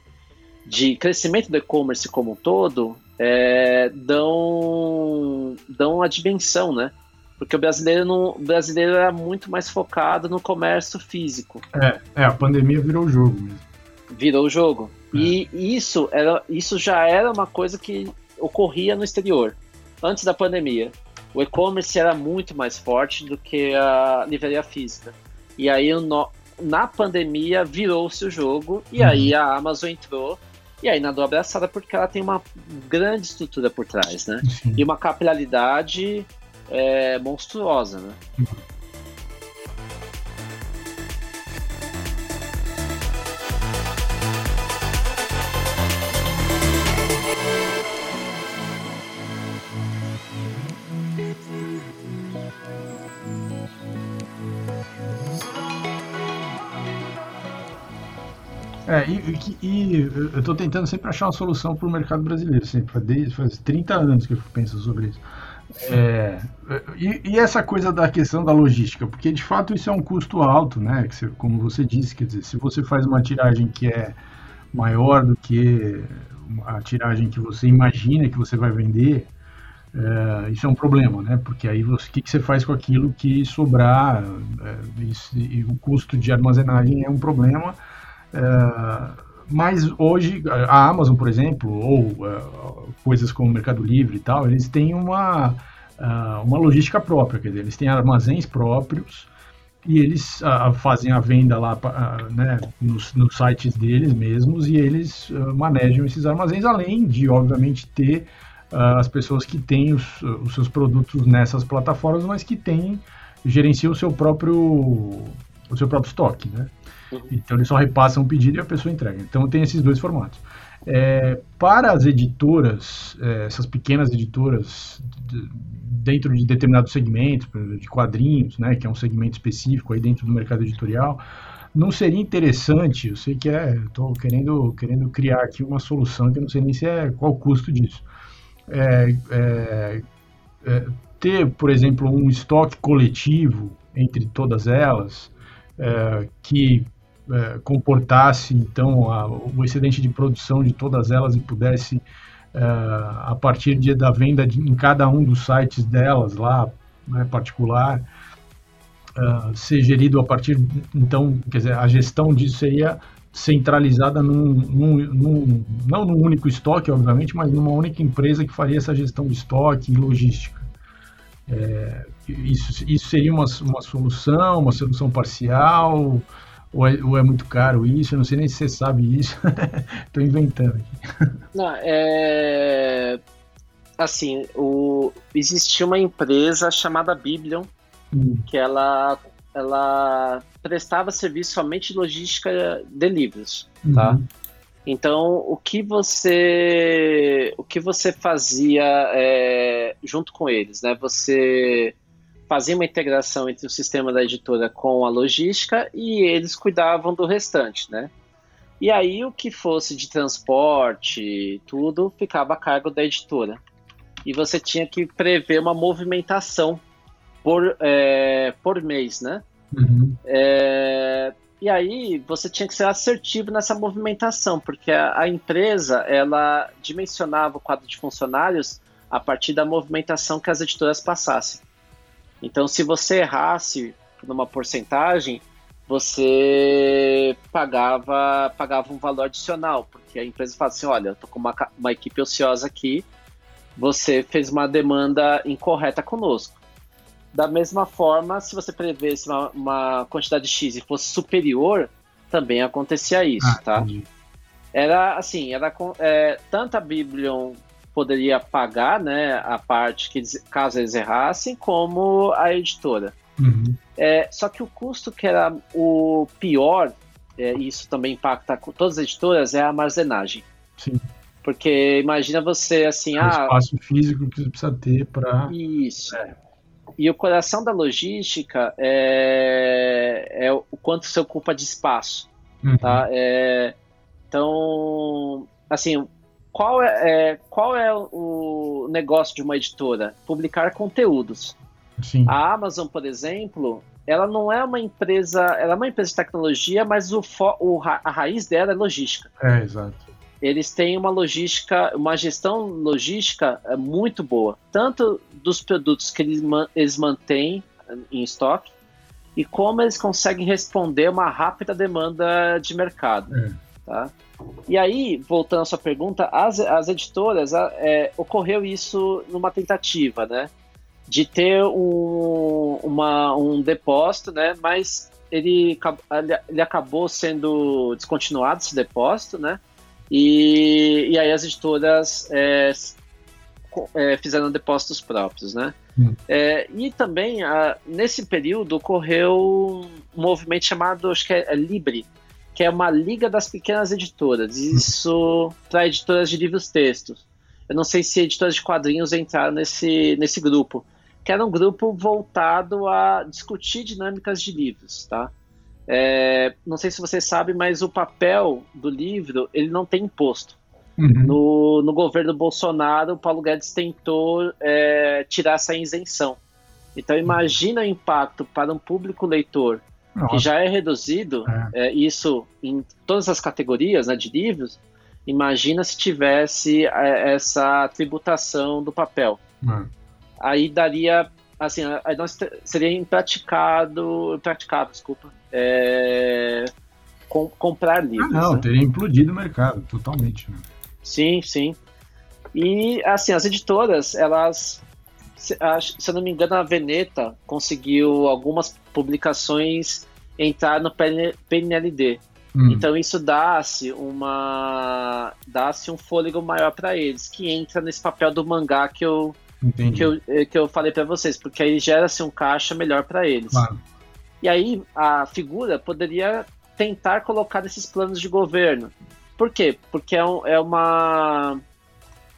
de crescimento do e-commerce como um todo, é, dão, dão a dimensão, né? Porque o brasileiro, não, o brasileiro era muito mais focado no comércio físico. É, é a pandemia virou o jogo mesmo. Virou o jogo. É. E isso, era, isso já era uma coisa que ocorria no exterior, antes da pandemia. O e-commerce era muito mais forte do que a livraria física. E aí, no, na pandemia, virou-se o jogo, e uhum. aí a Amazon entrou e aí nadou abraçada porque ela tem uma grande estrutura por trás, né? E uma capilaridade é, monstruosa, né? É, e, e, eu estou tentando sempre achar uma solução para o mercado brasileiro, sempre, desde faz 30 anos que eu penso sobre isso. É, e, e, essa coisa da questão da logística, porque de fato isso é um custo alto, né? Que você, como você disse, quer dizer, se você faz uma tiragem que é maior do que a tiragem que você imagina que você vai vender, é, isso é um problema, né? Porque aí o que, que você faz com aquilo que sobrar? É, isso, e o custo de armazenagem é um problema. É, mas hoje, a Amazon, por exemplo, ou uh, coisas como o Mercado Livre e tal, eles têm uma, uh, uma logística própria, quer dizer, eles têm armazéns próprios e eles fazem a venda lá né, nos, nos, sites deles mesmos e eles manejam esses armazéns, além de, obviamente, ter as pessoas que têm os, os, seus produtos nessas plataformas, mas que têm, gerenciam o seu próprio, o seu próprio estoque, né? Uhum. Então eles só repassam o pedido e a pessoa entrega. Então tem esses dois formatos. É, para as editoras, é, essas pequenas editoras de, dentro de determinados segmentos, de quadrinhos, né, que é um segmento específico aí dentro do mercado editorial, não seria interessante, eu sei que é, estou querendo, querendo criar aqui uma solução que eu não sei nem se é qual o custo disso. É, é, é ter, por exemplo, um estoque coletivo entre todas elas, é, que é, comportasse então a, o excedente de produção de todas elas e pudesse é, a partir de, da venda de, em cada um dos sites delas lá né, particular é, ser gerido a partir então quer dizer a gestão disso seria centralizada num, num, num, não num único estoque obviamente mas numa única empresa que faria essa gestão de estoque e logística. É, isso, isso seria uma, uma solução uma solução parcial ou é, ou é, muito caro isso? Eu não sei nem se você sabe isso. [laughs] Estou inventando aqui. Não, é. Assim, o... existia uma empresa chamada Biblion, hum. que ela, ela prestava serviço somente de logística de livros, tá? Uhum. Então, o que você, o que você fazia é, junto com eles, né? Você fazia uma integração entre o sistema da editora com a logística e eles cuidavam do restante, né? E aí o que fosse de transporte, tudo ficava a cargo da editora. E você tinha que prever uma movimentação por, é, por mês, né? Uhum. É, e aí você tinha que ser assertivo nessa movimentação, porque a, a, empresa ela dimensionava o quadro de funcionários a partir da movimentação que as editoras passassem. Então, se você errasse numa porcentagem, você pagava, pagava um valor adicional, porque a empresa fala assim, olha, eu tô com uma, uma equipe ociosa aqui, você fez uma demanda incorreta conosco. Da mesma forma, se você prevesse uma, uma quantidade X e fosse superior, também acontecia isso, ah, tá? Entendi. Era assim, era é, tanto a Biblion poderia pagar né, a parte que caso eles errassem, como a editora. Uhum. É, só que o custo que era o pior, é, isso também impacta com todas as editoras, é a armazenagem. Sim. Porque imagina você assim, é um ah, espaço físico que você precisa ter para isso. É. E o coração da logística é, é o quanto você ocupa de espaço, uhum. tá? É, então, assim, qual é, é, qual é o negócio de uma editora? Publicar conteúdos. Sim. A Amazon, por exemplo, ela não é uma empresa, ela é uma empresa de tecnologia, mas o, o a raiz dela é logística. É, exato. Eles têm uma logística, uma gestão logística é, muito boa, tanto dos produtos que eles, eles mantêm em estoque, e como eles conseguem responder uma rápida demanda de mercado. É. Tá? E aí, voltando à sua pergunta, as, as editoras, é, ocorreu isso numa tentativa, né? De ter um, uma, um depósito, né? Mas ele, ele acabou sendo descontinuado, esse depósito, né? E, e aí as editoras é, é, fizeram depósitos próprios, né? Hum. É, e também, a, nesse período, ocorreu um movimento chamado, acho que é, é Libre, que é uma liga das pequenas editoras. Isso para editoras de livros textos. Eu não sei se editoras de quadrinhos entraram nesse, nesse grupo, que era um grupo voltado a discutir dinâmicas de livros, tá? É, não sei se você sabe, mas o papel do livro ele não tem imposto. Uhum. No, no governo Bolsonaro, o Paulo Guedes tentou é, tirar essa isenção. Então imagina o impacto para um público leitor nossa. que já é reduzido, é. É, isso em todas as categorias né, de livros, imagina se tivesse é, essa tributação do papel. É. Aí daria, assim, aí nós seria impraticado, impraticável, desculpa, é, com, comprar livros. Ah, não, né? teria implodido o mercado, totalmente. Né? Sim, sim. E, assim, as editoras, elas se, eu não me engano, a Veneta conseguiu algumas publicações entrar no PNLD. Hum. Então isso dá-se uma dá-se um fôlego maior para eles, que entra nesse papel do mangá que eu que eu, eh, que eu falei para vocês, porque aí gera-se um caixa melhor para eles. Claro. E aí a figura poderia tentar colocar esses planos de governo. Por quê? Porque é, um, é uma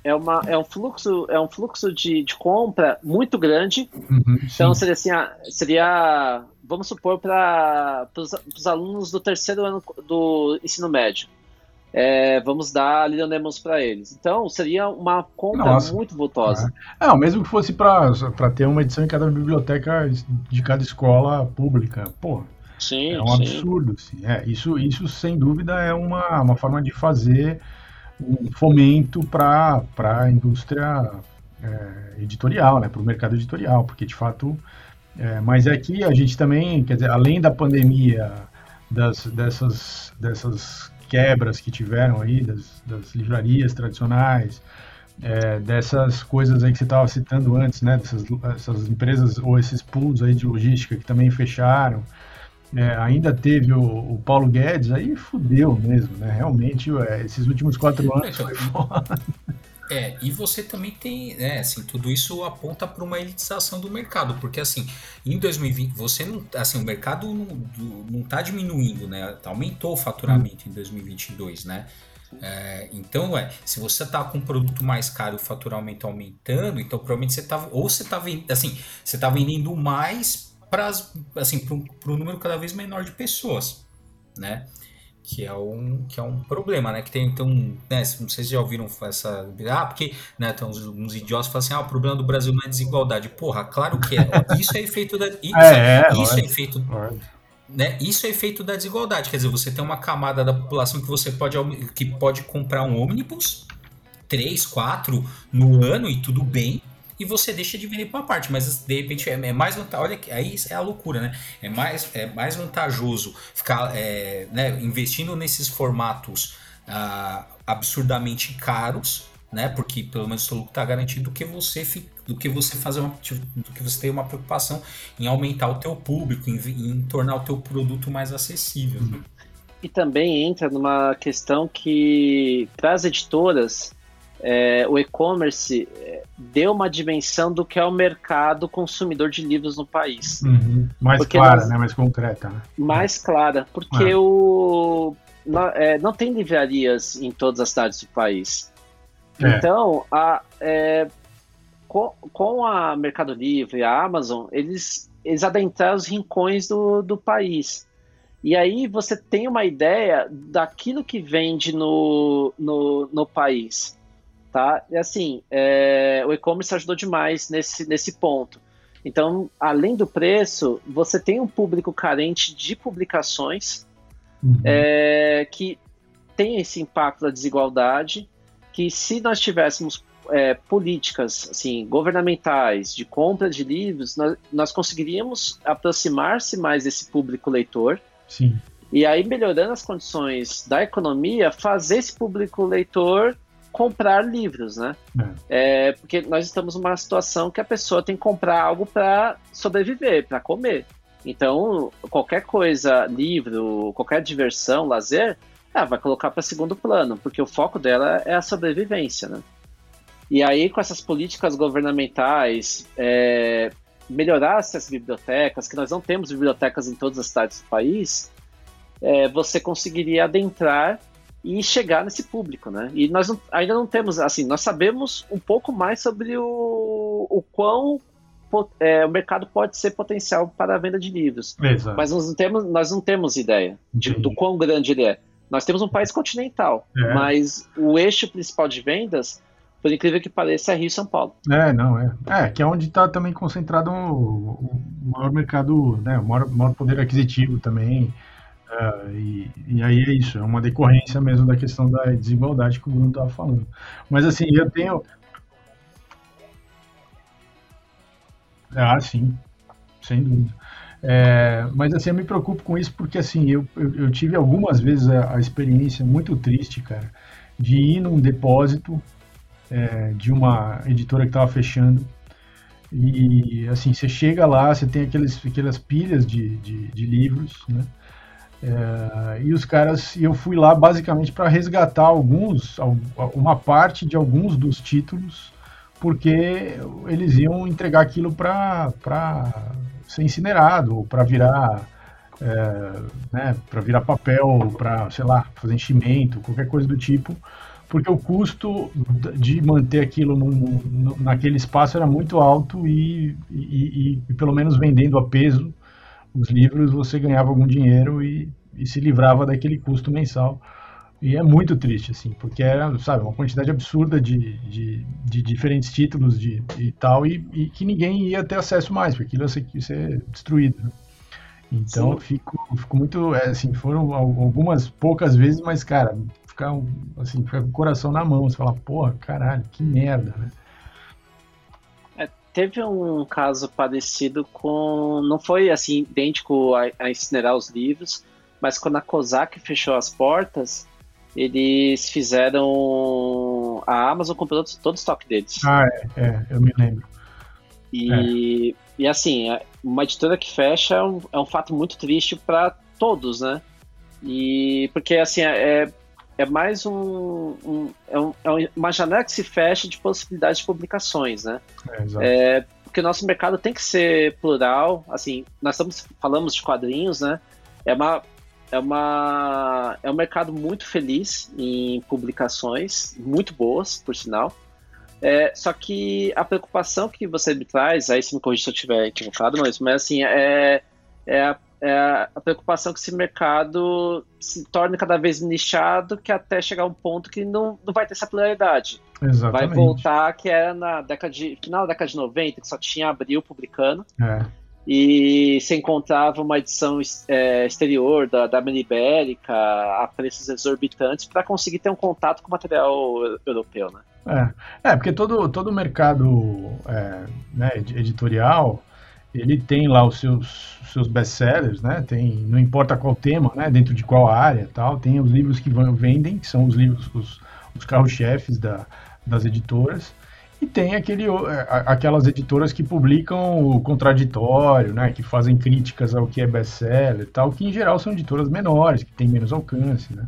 é, uma, é um fluxo, é um fluxo de, de compra muito grande. Uhum, então seria assim, ah, seria, vamos supor, para os alunos do terceiro ano do ensino médio. É, vamos dar Lionemos para eles. Então seria uma compra Nossa, muito vultosa. É. Não, mesmo que fosse para ter uma edição em cada biblioteca de cada escola pública. Pô, sim, é um sim. absurdo. Assim. É, isso, isso, sem dúvida, é uma, uma forma de fazer um fomento para a indústria é, editorial, né, para o mercado editorial, porque de fato. É, mas aqui a gente também, quer dizer, além da pandemia, das, dessas, dessas quebras que tiveram aí, das, das livrarias tradicionais, é, dessas coisas aí que você estava citando antes, né, dessas, essas empresas ou esses pools aí de logística que também fecharam, é, ainda teve o, o, Paulo Guedes, aí fudeu mesmo, né? Realmente, é, esses últimos quatro anos foi foda. É, e você também tem, né, assim, tudo isso aponta para uma elitização do mercado, porque assim, em 2020, você não, assim, o mercado não, não tá diminuindo, né, aumentou o faturamento hum. em 2022, né, é, então, é, se você tá com um produto mais caro, o faturamento aumentando, então provavelmente você tá, ou você tá vendendo, assim, você tá vendendo mais para assim, para um número cada vez menor de pessoas, né? Que é um, que é um problema, né? Que tem, então, né? Não sei se já ouviram essa. Ah, porque né, tem uns, uns idiotas que falam assim: ah, o problema do Brasil não é desigualdade. Porra, claro que é. Isso é efeito da. Isso é, é, isso é efeito. Né? Isso é efeito da desigualdade. Quer dizer, você tem uma camada da população que você pode, que pode comprar um ônibus, três, quatro no ano e tudo bem e você deixa de vender por uma parte, mas de repente é, é mais vantajoso. Olha, aí é a loucura, né? É mais, é mais vantajoso ficar é, né, investindo nesses formatos ah, absurdamente caros, né? Porque pelo menos o seu lucro está garantido do que você do que você fazer uma, do que você ter uma preocupação em aumentar o teu público, em, em tornar o teu produto mais acessível. Né? E também entra numa questão que para as editoras é, o e-commerce é, deu uma dimensão do que é o mercado consumidor de livros no país. Uhum. Mais porque clara, nós, né? mais concreta. Né? Mais clara, porque ah. o, não, é, não tem livrarias em todas as cidades do país. É. Então, a, é, com, com a Mercado Livre e a Amazon, eles, eles adentraram os rincões do, do país. E aí você tem uma ideia daquilo que vende no, no, no país. Tá? E assim, é, o e-commerce ajudou demais nesse, nesse ponto. Então, além do preço, você tem um público carente de publicações uhum. é, que tem esse impacto da desigualdade, que se nós tivéssemos é, políticas assim, governamentais de compra de livros, nós, nós conseguiríamos aproximar-se mais desse público leitor. Sim. E aí, melhorando as condições da economia, fazer esse público leitor comprar livros, né? É. é. porque nós estamos numa situação que a pessoa tem que comprar algo para sobreviver, para comer. Então, qualquer coisa, livro, qualquer diversão, lazer, ela vai colocar para segundo plano, porque o foco dela é a sobrevivência, né? E aí, com essas políticas governamentais, é, melhorar essas bibliotecas, que nós não temos bibliotecas em todas as cidades do país, é, você conseguiria adentrar e chegar nesse público, né? E nós não, ainda não temos, assim, nós sabemos um pouco mais sobre o, o quão é, o mercado pode ser potencial para a venda de livros. Exato. Mas nós não temos, nós não temos ideia de, do quão grande ele é. Nós temos um país continental, é. mas o eixo principal de vendas por incrível que pareça, é Rio e São Paulo. É, não, é. É, que é onde está também concentrado o, o, maior mercado, né, o maior, maior poder aquisitivo também. Uh, e, e, aí é isso, é uma decorrência mesmo da questão da desigualdade que o Bruno estava falando. Mas assim, eu tenho. Ah, sim, sem dúvida. É, mas assim, eu me preocupo com isso porque assim, eu, eu, eu tive algumas vezes a, a, experiência muito triste, cara, de ir num depósito é, de uma editora que estava fechando. E assim, você chega lá, você tem aqueles, aquelas pilhas de, de, de livros, né? É, e os caras, eu fui lá basicamente para resgatar alguns, uma parte de alguns dos títulos, porque eles iam entregar aquilo para ser incinerado, para virar, é, né, para virar papel, para sei lá, fazer enchimento, qualquer coisa do tipo porque o custo de manter aquilo num, naquele espaço era muito alto e, e, e, pelo menos vendendo a peso os livros você ganhava algum dinheiro e, e, se livrava daquele custo mensal. E é muito triste, assim, porque era, sabe, uma quantidade absurda de, de, de diferentes títulos de, e tal, e, que ninguém ia ter acesso mais, porque aquilo ia ser, ia ser destruído. Né? Então, fico, fico muito, é, assim, foram algumas poucas vezes, mas, cara, ficar assim, ficar com o coração na mão. Você fala, porra, caralho, que merda, né? É, teve um caso parecido com. Não foi assim, idêntico a, a incinerar os livros, mas quando a COSAC fechou as portas, eles fizeram. A Amazon comprou todo, o estoque deles. Ah, é, é eu me lembro. E, é. e assim, é, uma editora que fecha é um, é um fato muito triste para todos, né? E porque assim, é, é mais um, um, é um, é uma janela que se fecha de possibilidades de publicações, né? É, é, porque o nosso mercado tem que ser plural, assim, nós estamos, falamos de quadrinhos, né? É uma, é uma é um mercado muito feliz em publicações, muito boas, por sinal. É, só que a preocupação que você me traz, aí se me corrija se eu estiver equivocado, mas, mas assim, é, é a é a preocupação que esse mercado se torne cada vez nichado, que até chegar a um ponto que não, não vai ter essa pluralidade. Exatamente. Vai voltar que era na década de, final da década de 90, que só tinha Abril publicando. É. E se encontrava uma edição é, exterior da, da Ibérica a preços exorbitantes para conseguir ter um contato com o material europeu, né? É, é porque todo, todo mercado é, né, editorial ele tem lá os seus, seus best-sellers, né? Tem, não importa qual tema, né? Dentro de qual área, tal. Tem os livros que vão, vendem, que são os livros, os, os carros-chefes da, das editoras. E tem aquele, aquelas editoras que publicam o contraditório, né? Que fazem críticas ao que é best-seller, tal. Que em geral são editoras menores, que têm menos alcance, né?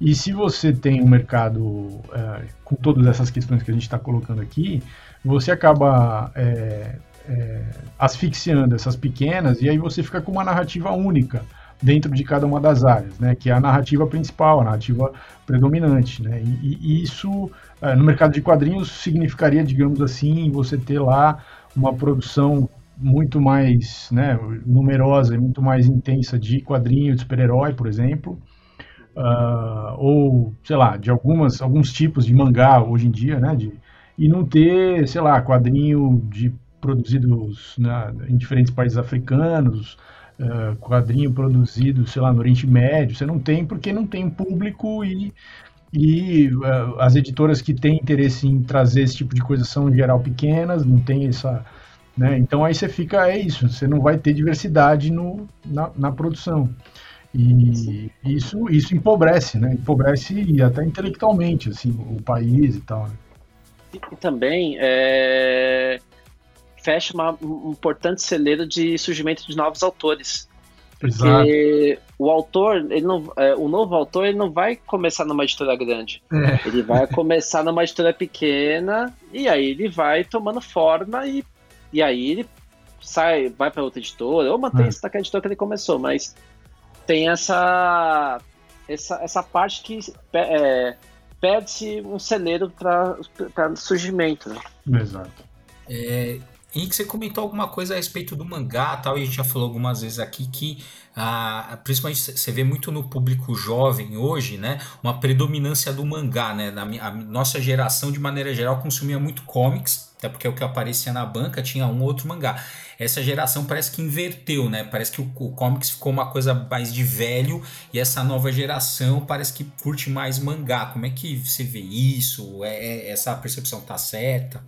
E se você tem um mercado é, com todas essas questões que a gente está colocando aqui, você acaba é, é, asfixiando essas pequenas e aí você fica com uma narrativa única dentro de cada uma das áreas, né? Que é a narrativa principal, a narrativa predominante, né? E, e isso é, no mercado de quadrinhos significaria, digamos assim, você ter lá uma produção muito mais né, numerosa e muito mais intensa de quadrinho de super-herói, por exemplo, uh, ou sei lá, de algumas alguns tipos de mangá hoje em dia, né? De, e não ter, sei lá, quadrinho de produzidos né, em diferentes países africanos, uh, quadrinho produzido, sei lá, no Oriente Médio. Você não tem porque não tem público e e uh, as editoras que têm interesse em trazer esse tipo de coisa são em geral pequenas, não tem essa, né? Então aí você fica é isso, você não vai ter diversidade no, na, na produção. E isso, isso empobrece, né? Empobrece até intelectualmente, assim, o país e tal. Né? E também é, fecha uma, um importante celeiro de surgimento de novos autores. Porque Exato. o autor, ele não, é, o novo autor, ele não vai começar numa editora grande. É. Ele vai [laughs] começar numa editora pequena e aí ele vai tomando forma e, e aí ele sai, vai para outra editora ou mantém é. essa editora que ele começou, mas tem essa essa, essa parte que é, perde-se um celeiro para surgimento. Né? Exato. É, e que você comentou alguma coisa a respeito do mangá tal, e a gente já falou algumas vezes aqui que, ah, principalmente você vê muito no público jovem hoje, né, uma predominância do mangá, né, na, a nossa geração de maneira geral consumia muito comics, até porque o que aparecia na banca tinha um ou outro mangá. Essa geração parece que inverteu, né? Parece que o, o comics ficou uma coisa mais de velho e essa nova geração parece que curte mais mangá. Como é que você vê isso? É, é essa percepção tá certa?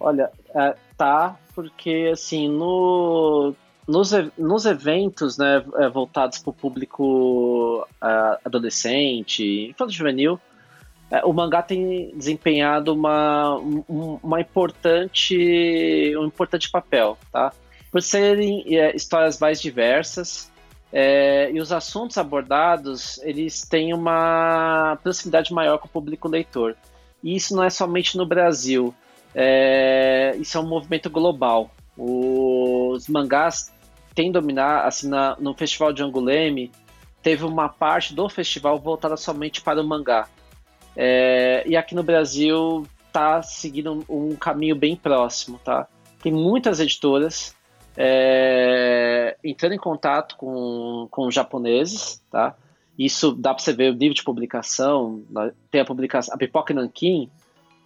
Olha, é, tá, porque assim, no, nos, nos eventos né, é, voltados para o público uh, adolescente, infanto juvenil, é, o mangá tem desempenhado uma, um, uma importante, um importante papel, tá? Por serem é, histórias mais diversas é, e os assuntos abordados, eles têm uma proximidade maior com o público leitor. E isso não é somente no Brasil, é, isso é um movimento global. Os mangás têm dominar, assim, na, no Festival de Anguleme, teve uma parte do festival voltada somente para o mangá. É, e aqui no Brasil está seguindo um, caminho bem próximo, tá? Tem muitas editoras é, entrando em contato com, com japoneses, tá? Isso dá para você ver o nível de publicação. Tem a publicação, a Pipoca Nankin,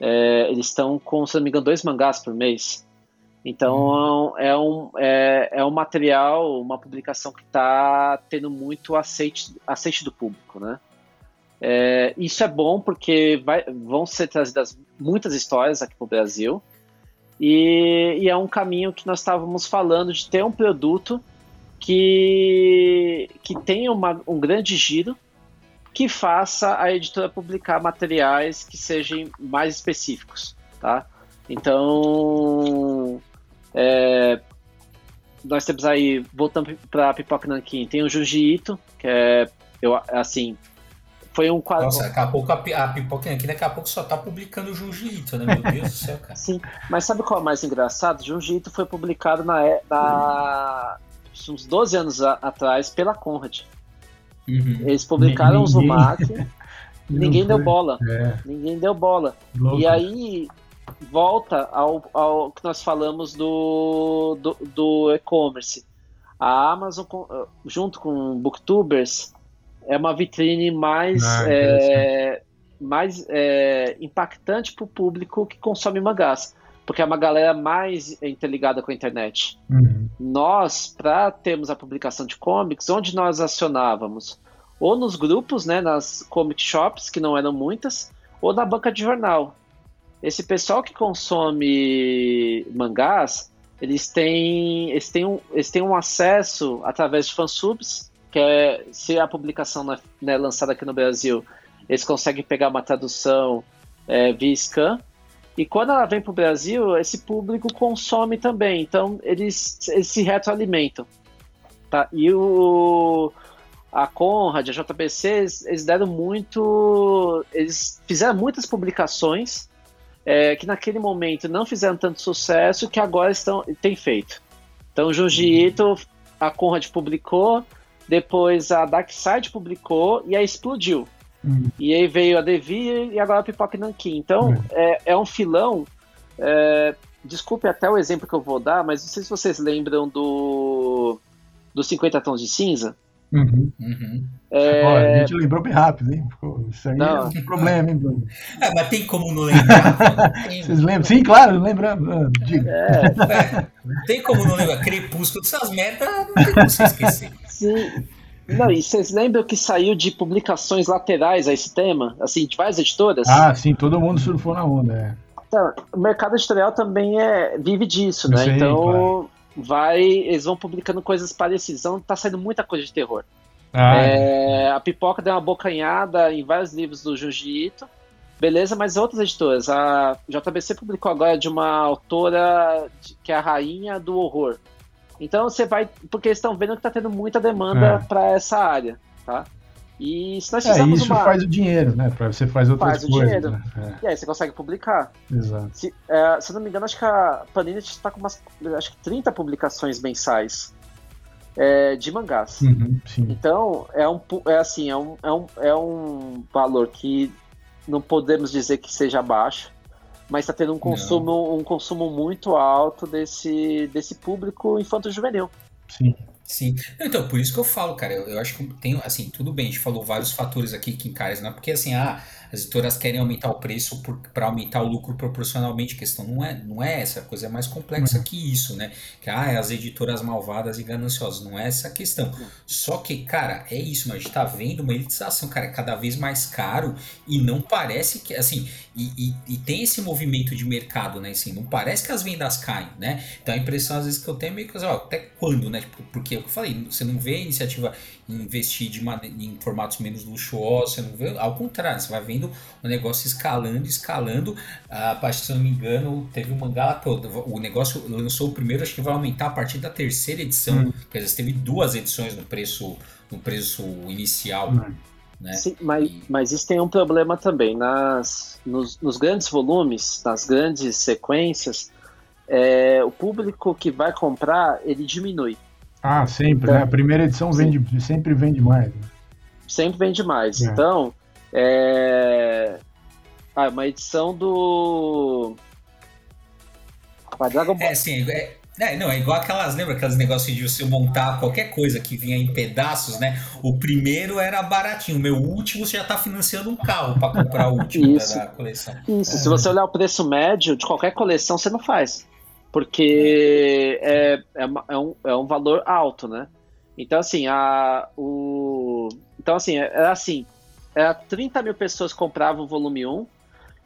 é, eles estão com, se não me engano, dois mangás por mês. Então hum. é, um, é, é um material, uma publicação que está tendo muito aceite, aceite do público, né? É, isso é bom porque vai, vão ser trazidas muitas histórias aqui para o Brasil e, e, é um caminho que nós estávamos falando de ter um produto que, que tenha uma, um grande giro que faça a editora publicar materiais que sejam mais específicos, tá? Então, é, nós temos aí, voltando para Pipoca Nankin, tem o Junji Ito, que é, eu, assim, foi um quadro. Nossa, daqui a pouco a, a pipoca aqui daqui a pouco só tá publicando o Junji né? Meu Deus do céu, cara. Sim, mas sabe qual é o mais engraçado? Junji foi publicado na, na uns 12 anos a, atrás pela Conrad. Uhum. Eles publicaram o Zumak, [laughs] ninguém deu bola. É. Ninguém deu bola. Louco. E aí volta ao, ao que nós falamos do, do, do e-commerce. A Amazon, junto com Booktubers, é uma vitrine mais, ah, é, mais é, impactante para o público que consome mangás, porque é uma galera mais interligada com a internet. Uhum. Nós, para termos a publicação de comics, onde nós acionávamos? Ou nos grupos, né, nas comic shops, que não eram muitas, ou na banca de jornal. Esse pessoal que consome mangás, eles têm, eles têm, um, eles têm um acesso através de fansubs, que é se a publicação não é né, lançada aqui no Brasil, eles conseguem pegar uma tradução é, via scan. E quando ela vem para o Brasil, esse público consome também. Então, eles, eles se retroalimentam. Tá? E o, a Conrad, a JBC, eles, eles deram muito. Eles fizeram muitas publicações é, que naquele momento não fizeram tanto sucesso que agora estão, têm feito. Então, Junji Ito, a Conrad publicou, Depois a Dark Side publicou e aí explodiu. Uhum. E aí veio a Devir e agora a Pipoca Nankin. Então, uhum. é, é um filão. É, desculpe até o exemplo que eu vou dar, mas não sei se vocês lembram do dos 50 Tons de Cinza. Uhum. Uhum. É... Olha, a gente lembrou bem rápido, hein? Isso aí não. é um problema, hein, Bruno? É, mas tem como não lembrar. [laughs] Vocês lembram? Sim, claro, lembrando. Ah, diga. É. é. tem como não lembrar. Crepúsculo, essas merdas, não tem como você esquecer. Sim. Não, e vocês lembram que saiu de publicações laterais a esse tema? Assim, de várias editoras? Ah, sim, todo mundo surfou na onda, é. Então, o mercado editorial também é, vive disso, né? Sei, então, claro. vai, eles vão publicando coisas parecidas. Então, tá saindo muita coisa de terror. Ah, é, a Pipoca deu uma bocanhada em vários livros do Junji Ito. Beleza, mas outras editoras. A JBC publicou agora de uma autora que é a rainha do horror. Então você vai. Porque eles estão vendo que está tendo muita demanda é. para essa área, tá? E se nós é, isso uma... faz o dinheiro, né? Pra você faz outras faz coisas. Dinheiro. Né? É. E aí você consegue publicar. Exato. Se, é, se eu não me engano, acho que a Panini está com umas acho que 30 publicações mensais é, de mangás. Uhum, então, é, um, é assim, é um, é, um, é um valor que não podemos dizer que seja baixo, mas está tendo um consumo, um consumo muito alto desse, desse público infanto-juvenil. Sim. Sim. Então, por isso que eu falo, cara, eu, eu acho que tem, assim, tudo bem, a gente falou vários fatores aqui que encarecem, não é porque assim, ah, as editoras querem aumentar o preço para aumentar o lucro proporcionalmente. A questão não é, não é essa, a coisa é mais complexa uhum. que isso, né? Que ah, as editoras malvadas e gananciosas, não é essa a questão. Só que, cara, é isso, mas a gente tá vendo uma elitização, cara, cada vez mais caro e não parece que, assim, e, e, e, tem esse movimento de mercado, né? Assim, não parece que as vendas caem, né? Então a impressão às vezes que eu tenho é meio que, ó, até quando, né? Tipo, porque eu falei, você não vê iniciativa investir de em formatos menos luxuosos, você não vê, ao contrário, você vai vendo o negócio escalando, escalando. A partir, se eu não me engano, teve um mangá todo. O negócio lançou o primeiro, acho que vai aumentar a partir da terceira edição. Hum. Quer dizer, teve duas edições no preço, no preço inicial. Hum. Né? Sim, mas, e... mas isso tem um problema também. Nas, nos, nos grandes volumes, nas grandes sequências, é, o público que vai comprar, ele diminui. Ah, sempre, então, né? A primeira edição vende, sempre vende mais. Né? Sempre vende mais. É. Então, é... Ah, uma edição do. Dragon Ball. É, sim, é, é, não, é igual aquelas, lembra aqueles negócios de você montar qualquer coisa que vinha em pedaços, né? O primeiro era baratinho, o meu último você já tá financiando um carro para comprar o último da, da, coleção. Isso, é. se você olhar o preço médio de qualquer coleção, você não faz porque é, é, é, um, é um valor alto, né? Então, assim, a, o, então, assim, era é, é assim, era 30 mil pessoas compravam o volume 1,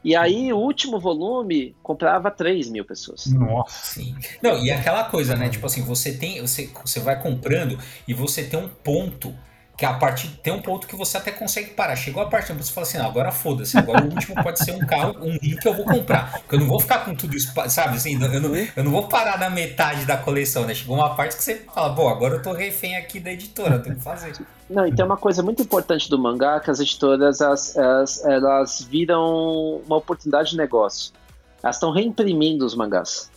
e aí o último volume comprava 3 mil pessoas. Nossa. Sim. Não, e aquela coisa, né? Tipo assim, você tem. Você, você vai comprando e você tem um ponto que a partir tem um ponto que você até consegue parar. Chegou a parte que você fala assim, não, agora foda-se, agora o último pode ser um carro, um livro que eu vou comprar. Porque eu não vou ficar com tudo isso, sabe? Assim, eu não, eu não vou parar na metade da coleção, né? Chegou uma parte que você fala, bom, agora eu tô refém aqui da editora, eu tenho que fazer. Não, e tem uma coisa muito importante do mangá, que as editoras, elas, elas, elas viram uma oportunidade de negócio. Elas estão reimprimindo os mangás.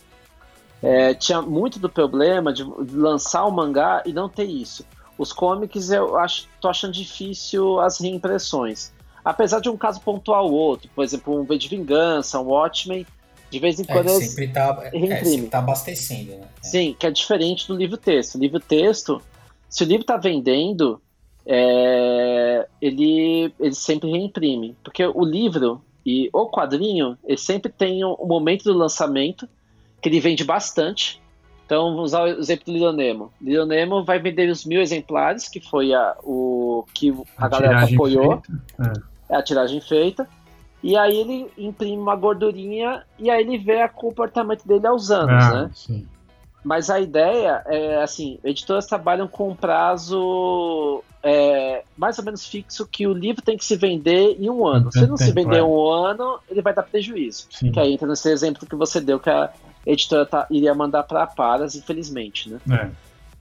É, tinha muito do problema de lançar o mangá e não ter isso. Os comics eu acho, tô achando difícil as reimpressões. Apesar de um caso pontual ou outro, por exemplo, um V de Vingança, um Watchmen, de vez em é, quando é, eles sempre tá, é, sempre tá abastecendo, né? É. Sim, que é diferente do livro texto. O livro texto, se o livro tá vendendo, é, ele, ele sempre reimprime. Porque o livro e o quadrinho, ele sempre tem o um, um momento do lançamento, que ele vende bastante, então, vamos usar o exemplo do Lionemo. Lionemo vai vender os mil exemplares, que foi a, o que a, a galera apoiou. É. é. a tiragem feita. E aí ele imprime uma gordurinha e aí ele vê o comportamento dele aos anos, ah, né? Sim. Mas a ideia é assim, editoras trabalham com um prazo é, mais ou menos fixo que o livro tem que se vender em um ano. Se não se vender é. um ano, ele vai dar prejuízo. Sim. Que aí entra nesse exemplo que você deu, que a editora tá, iria mandar para Paras, infelizmente, né? É.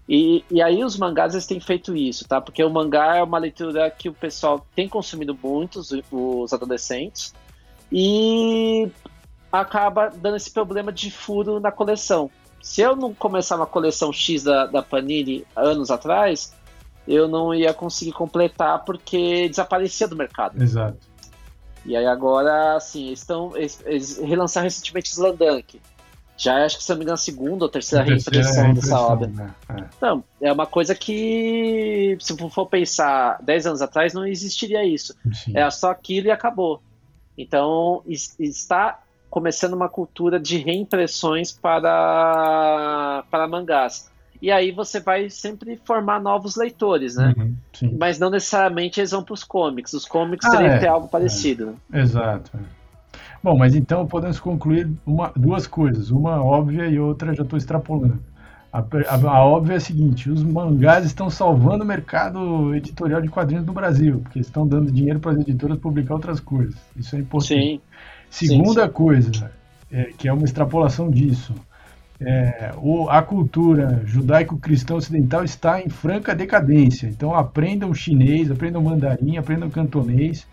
E, e aí os mangás eles têm feito isso, tá? Porque o mangá é uma leitura que o pessoal tem consumido muito, os, os adolescentes, e acaba dando esse problema de furo na coleção. Se eu não começar uma coleção X da, da Panini anos atrás, eu não ia conseguir completar porque desaparecia do mercado. Exato. E aí agora, assim, estão, eles, eles relançaram recentemente Slandunk. Já acho que, se não me engano, a segunda ou terceira, reimpressão, dessa obra. Né? É. Então, é uma coisa que, se for pensar 10 anos atrás, não existiria isso. Sim. Era só aquilo e acabou. Então, está começando uma cultura de reimpressões para, para mangás. E aí você vai sempre formar novos leitores, né? Uhum, Mas não necessariamente eles vão para os comics. Os comics ah, teriam é, que ter algo parecido. É. Exato. Bom, mas então podemos concluir uma, duas coisas, uma óbvia e outra já estou extrapolando. A, a, a, óbvia é a seguinte: os mangás estão salvando o mercado editorial de quadrinhos no Brasil, porque estão dando dinheiro para as editoras publicar outras coisas. Isso é importante. Sim. Segunda sim, sim. coisa, é, que é uma extrapolação disso, é, o, a cultura judaico-cristã ocidental está em franca decadência. Então aprendam chinês, aprendam mandarim, aprendam cantonês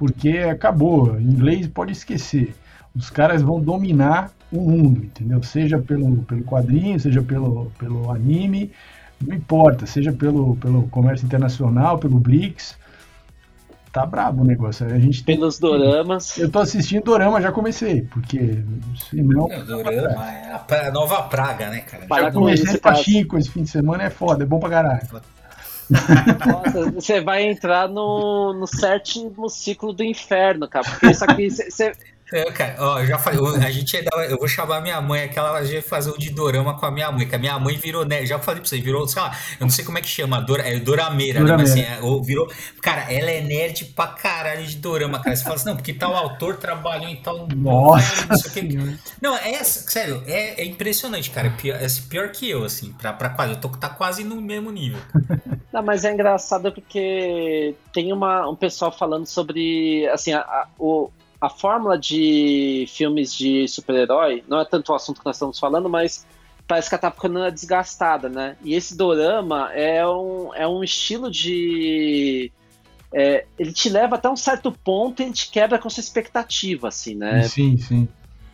porque acabou. Inglês pode esquecer. Os caras vão dominar o mundo, entendeu? Seja pelo, pelo quadrinho, seja pelo, pelo anime, não importa, seja pelo, pelo comércio internacional, pelo BRICS. Tá brabo o negócio. A gente Pelos tem... doramas. Eu tô assistindo dorama, já comecei, porque senão. O dorama é a nova praga, né, cara? Para já comecei Pachinko esse fim de semana, é foda, é bom pra caralho. Você vai entrar no, no sétimo ciclo do inferno, cara. Porque isso aqui. Você, é, cara, ó, eu já falei, a gente ia dar, eu vou chamar minha mãe, aquela vai fazer o de dorama com a minha mãe, que a minha mãe virou, né? Já falei pra você, virou, sei lá, eu não sei como é que chama, Dora, é Dorameira, né? Mas assim, é, virou. Cara, ela é nerd pra caralho de dorama, cara. Você fala assim, não, porque tal autor trabalhou em tal. Nossa! Não, não, é sério, é, é impressionante, cara. É pior, é pior que eu, assim, pra, pra quase. Eu tô tá quase no mesmo nível. [laughs] Não, mas é engraçado porque tem uma, um pessoal falando sobre assim, a, a, o, a fórmula de filmes de super-herói não é tanto o assunto que nós estamos falando, mas parece que ela tá ficando desgastada, né? E esse dorama é um, é um estilo de. É, ele te leva até um certo ponto e ele te quebra com sua expectativa, assim, né? Sim, sim.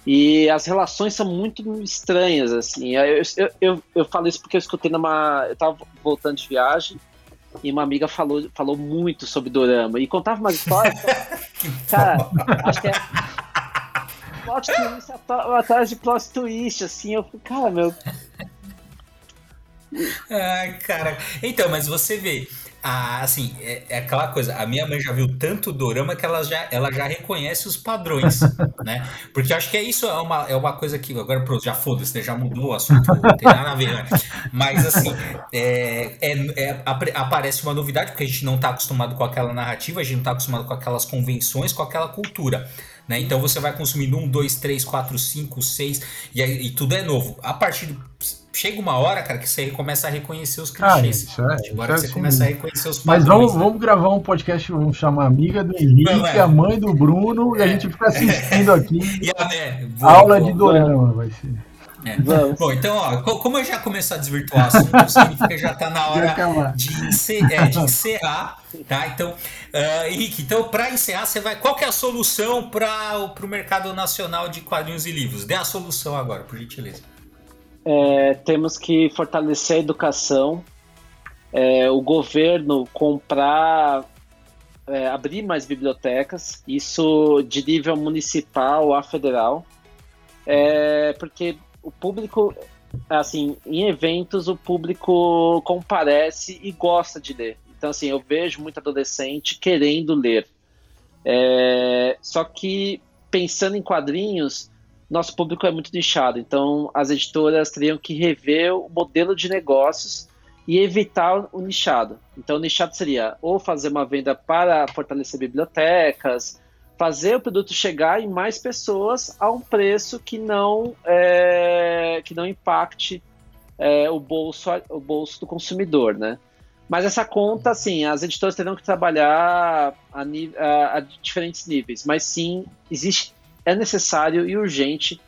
E as relações são muito estranhas, assim. Eu, eu, eu, eu falo isso porque eu escutei numa. Eu tava voltando de viagem e uma amiga falou, falou muito sobre Dorama. E contava uma história. [laughs] cara, acho que é. Plot twist atrás de plot twist, assim. Eu falei, cara, meu. Ai, cara. Então, mas você vê assim, é, é, aquela coisa. A minha mãe já viu tanto dorama que ela já, ela já reconhece os padrões, [laughs] né? Porque acho que é isso é uma, é uma coisa que agora pronto, já foda-se, né? já mudou o assunto, não tem nada a ver. Né? Mas assim, é, é, é aparece uma novidade porque a gente não está acostumado com aquela narrativa, a gente não está acostumado com aquelas convenções, com aquela cultura. Né? Então você vai consumindo um, dois, três, quatro, cinco, seis e, e tudo é novo. A partir de chega uma hora, cara, que você começa a reconhecer os clichês. Ah, isso é, Agora isso é você assim começa a reconhecer os padrões. Mas vamos, né? vamos gravar um podcast, vamos chamar a amiga do Henrique, é. a mãe do Bruno, é. e a gente fica assistindo [laughs] aqui. A, é, vou, aula vou, de dorama vai ser. É. Bom, então, ó, como eu já começo a desvirtuar o assunto, significa que já está na hora de, encer, é, de, encerrar, tá? Então, uh, Henrique, então para encerrar, você vai. Qual que é a solução para o mercado nacional de quadrinhos e livros? Dê a solução agora, por gentileza. É, temos que fortalecer a educação, é, o governo comprar, é, abrir mais bibliotecas, isso de nível municipal a federal, é, porque o público, assim, em eventos o público comparece e gosta de ler. Então, assim, eu vejo muito adolescente querendo ler. É, só que pensando em quadrinhos, nosso público é muito nichado, então as editoras teriam que rever o modelo de negócios e evitar o nichado. Então, o nichado seria ou fazer uma venda para fortalecer bibliotecas, fazer o produto chegar em mais pessoas a um preço que não, é, que não impacte é, o, bolso, o bolso do consumidor, né? Mas essa conta, assim, as editoras terão que trabalhar a, a, a diferentes níveis, mas sim, existe é necessário e urgente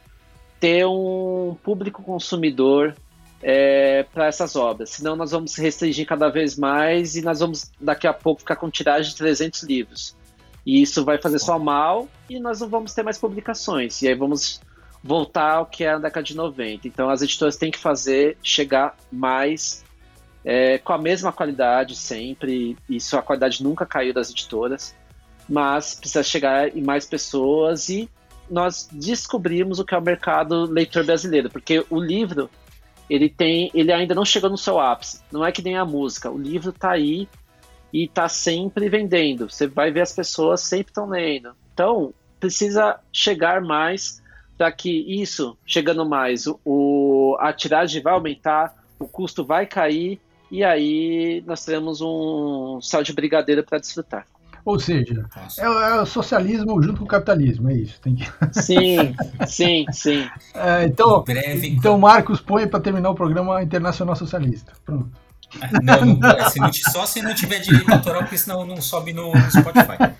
ter um público consumidor é, para essas obras, senão nós vamos se restringir cada vez mais e nós vamos daqui a pouco ficar com tiragem de 300 livros. E isso vai fazer só mal e nós não vamos ter mais publicações. E aí vamos voltar ao que é a década de 90. Então as editoras têm que fazer chegar mais é, com a mesma qualidade sempre. Isso a qualidade nunca caiu das editoras, mas precisa chegar em mais pessoas e nós descobrimos o que é o mercado leitor brasileiro, porque o livro ele tem, ele ainda não chegou no seu ápice. Não é que nem a música. O livro está aí e está sempre vendendo. Você vai ver as pessoas sempre estão lendo. Então precisa chegar mais para que isso, chegando mais, o, a tiragem vai aumentar, o custo vai cair e aí nós teremos um sal de brigadeiro para desfrutar. Ou seja, é, é, o socialismo junto com o capitalismo, é isso. Tem que... Sim, [laughs] sim, sim. É, então, Breve, então, Marcos, põe para terminar o programa Internacional Socialista. Pronto. Não, não se não, só se não tiver direito autoral, porque senão não sobe no, no Spotify.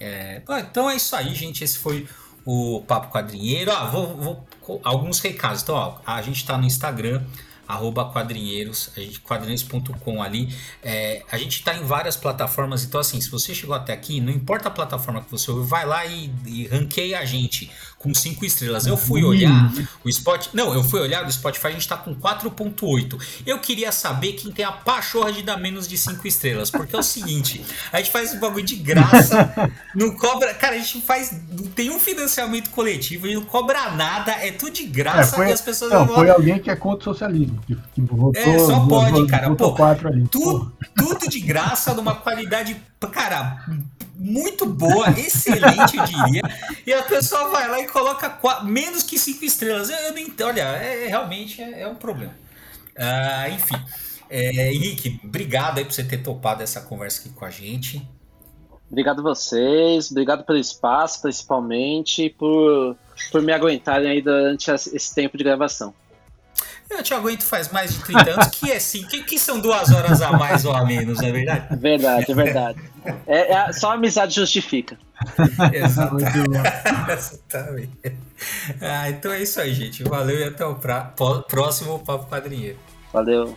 É, então é isso aí, gente. Esse foi o Papo Quadrinheiro. Ah, vou, vou alguns recados. Então, ó, a gente está no Instagram arroba quadrinheiros, quadrinheiros.com ali. É, a gente está em várias plataformas, então assim, se você chegou até aqui, não importa a plataforma que você ouve, vai lá e, e ranqueia a gente com cinco estrelas. Eu fui olhar o Spotify. Não, eu fui olhar o Spotify, a gente tá com 4.8. Eu queria saber quem tem a pachorra de dar menos de cinco estrelas. Porque é o seguinte, a gente faz um bagulho de graça, [laughs] não cobra. Cara, a gente faz. Não tem um financiamento coletivo, a gente não cobra nada, é tudo de graça é, foi, e as pessoas. Não, foi alguém que é contra o socialismo. Que, que é, só pode, cara. Pô, quatro ali. Tudo, tudo de graça, numa qualidade. Cara, muito boa, excelente, eu diria. E a pessoa vai lá e coloca quatro, menos que cinco estrelas. Eu, eu nem, olha, é, é realmente é, é, um problema. Ah, enfim, é, Henrique, obrigado aí por você ter topado essa conversa aqui com a gente. Obrigado a vocês, obrigado pelo espaço, principalmente, por, por me aguentarem aí durante esse tempo de gravação. Eu te aguento faz mais de 30 anos, que é assim, que, que são duas horas a mais ou a menos, não é verdade? Verdade, é verdade. É, é só a amizade justifica. Exatamente. [laughs] Ah, então é isso aí, gente. Valeu e até o pra... próximo Papo Quadrinheiro. Valeu.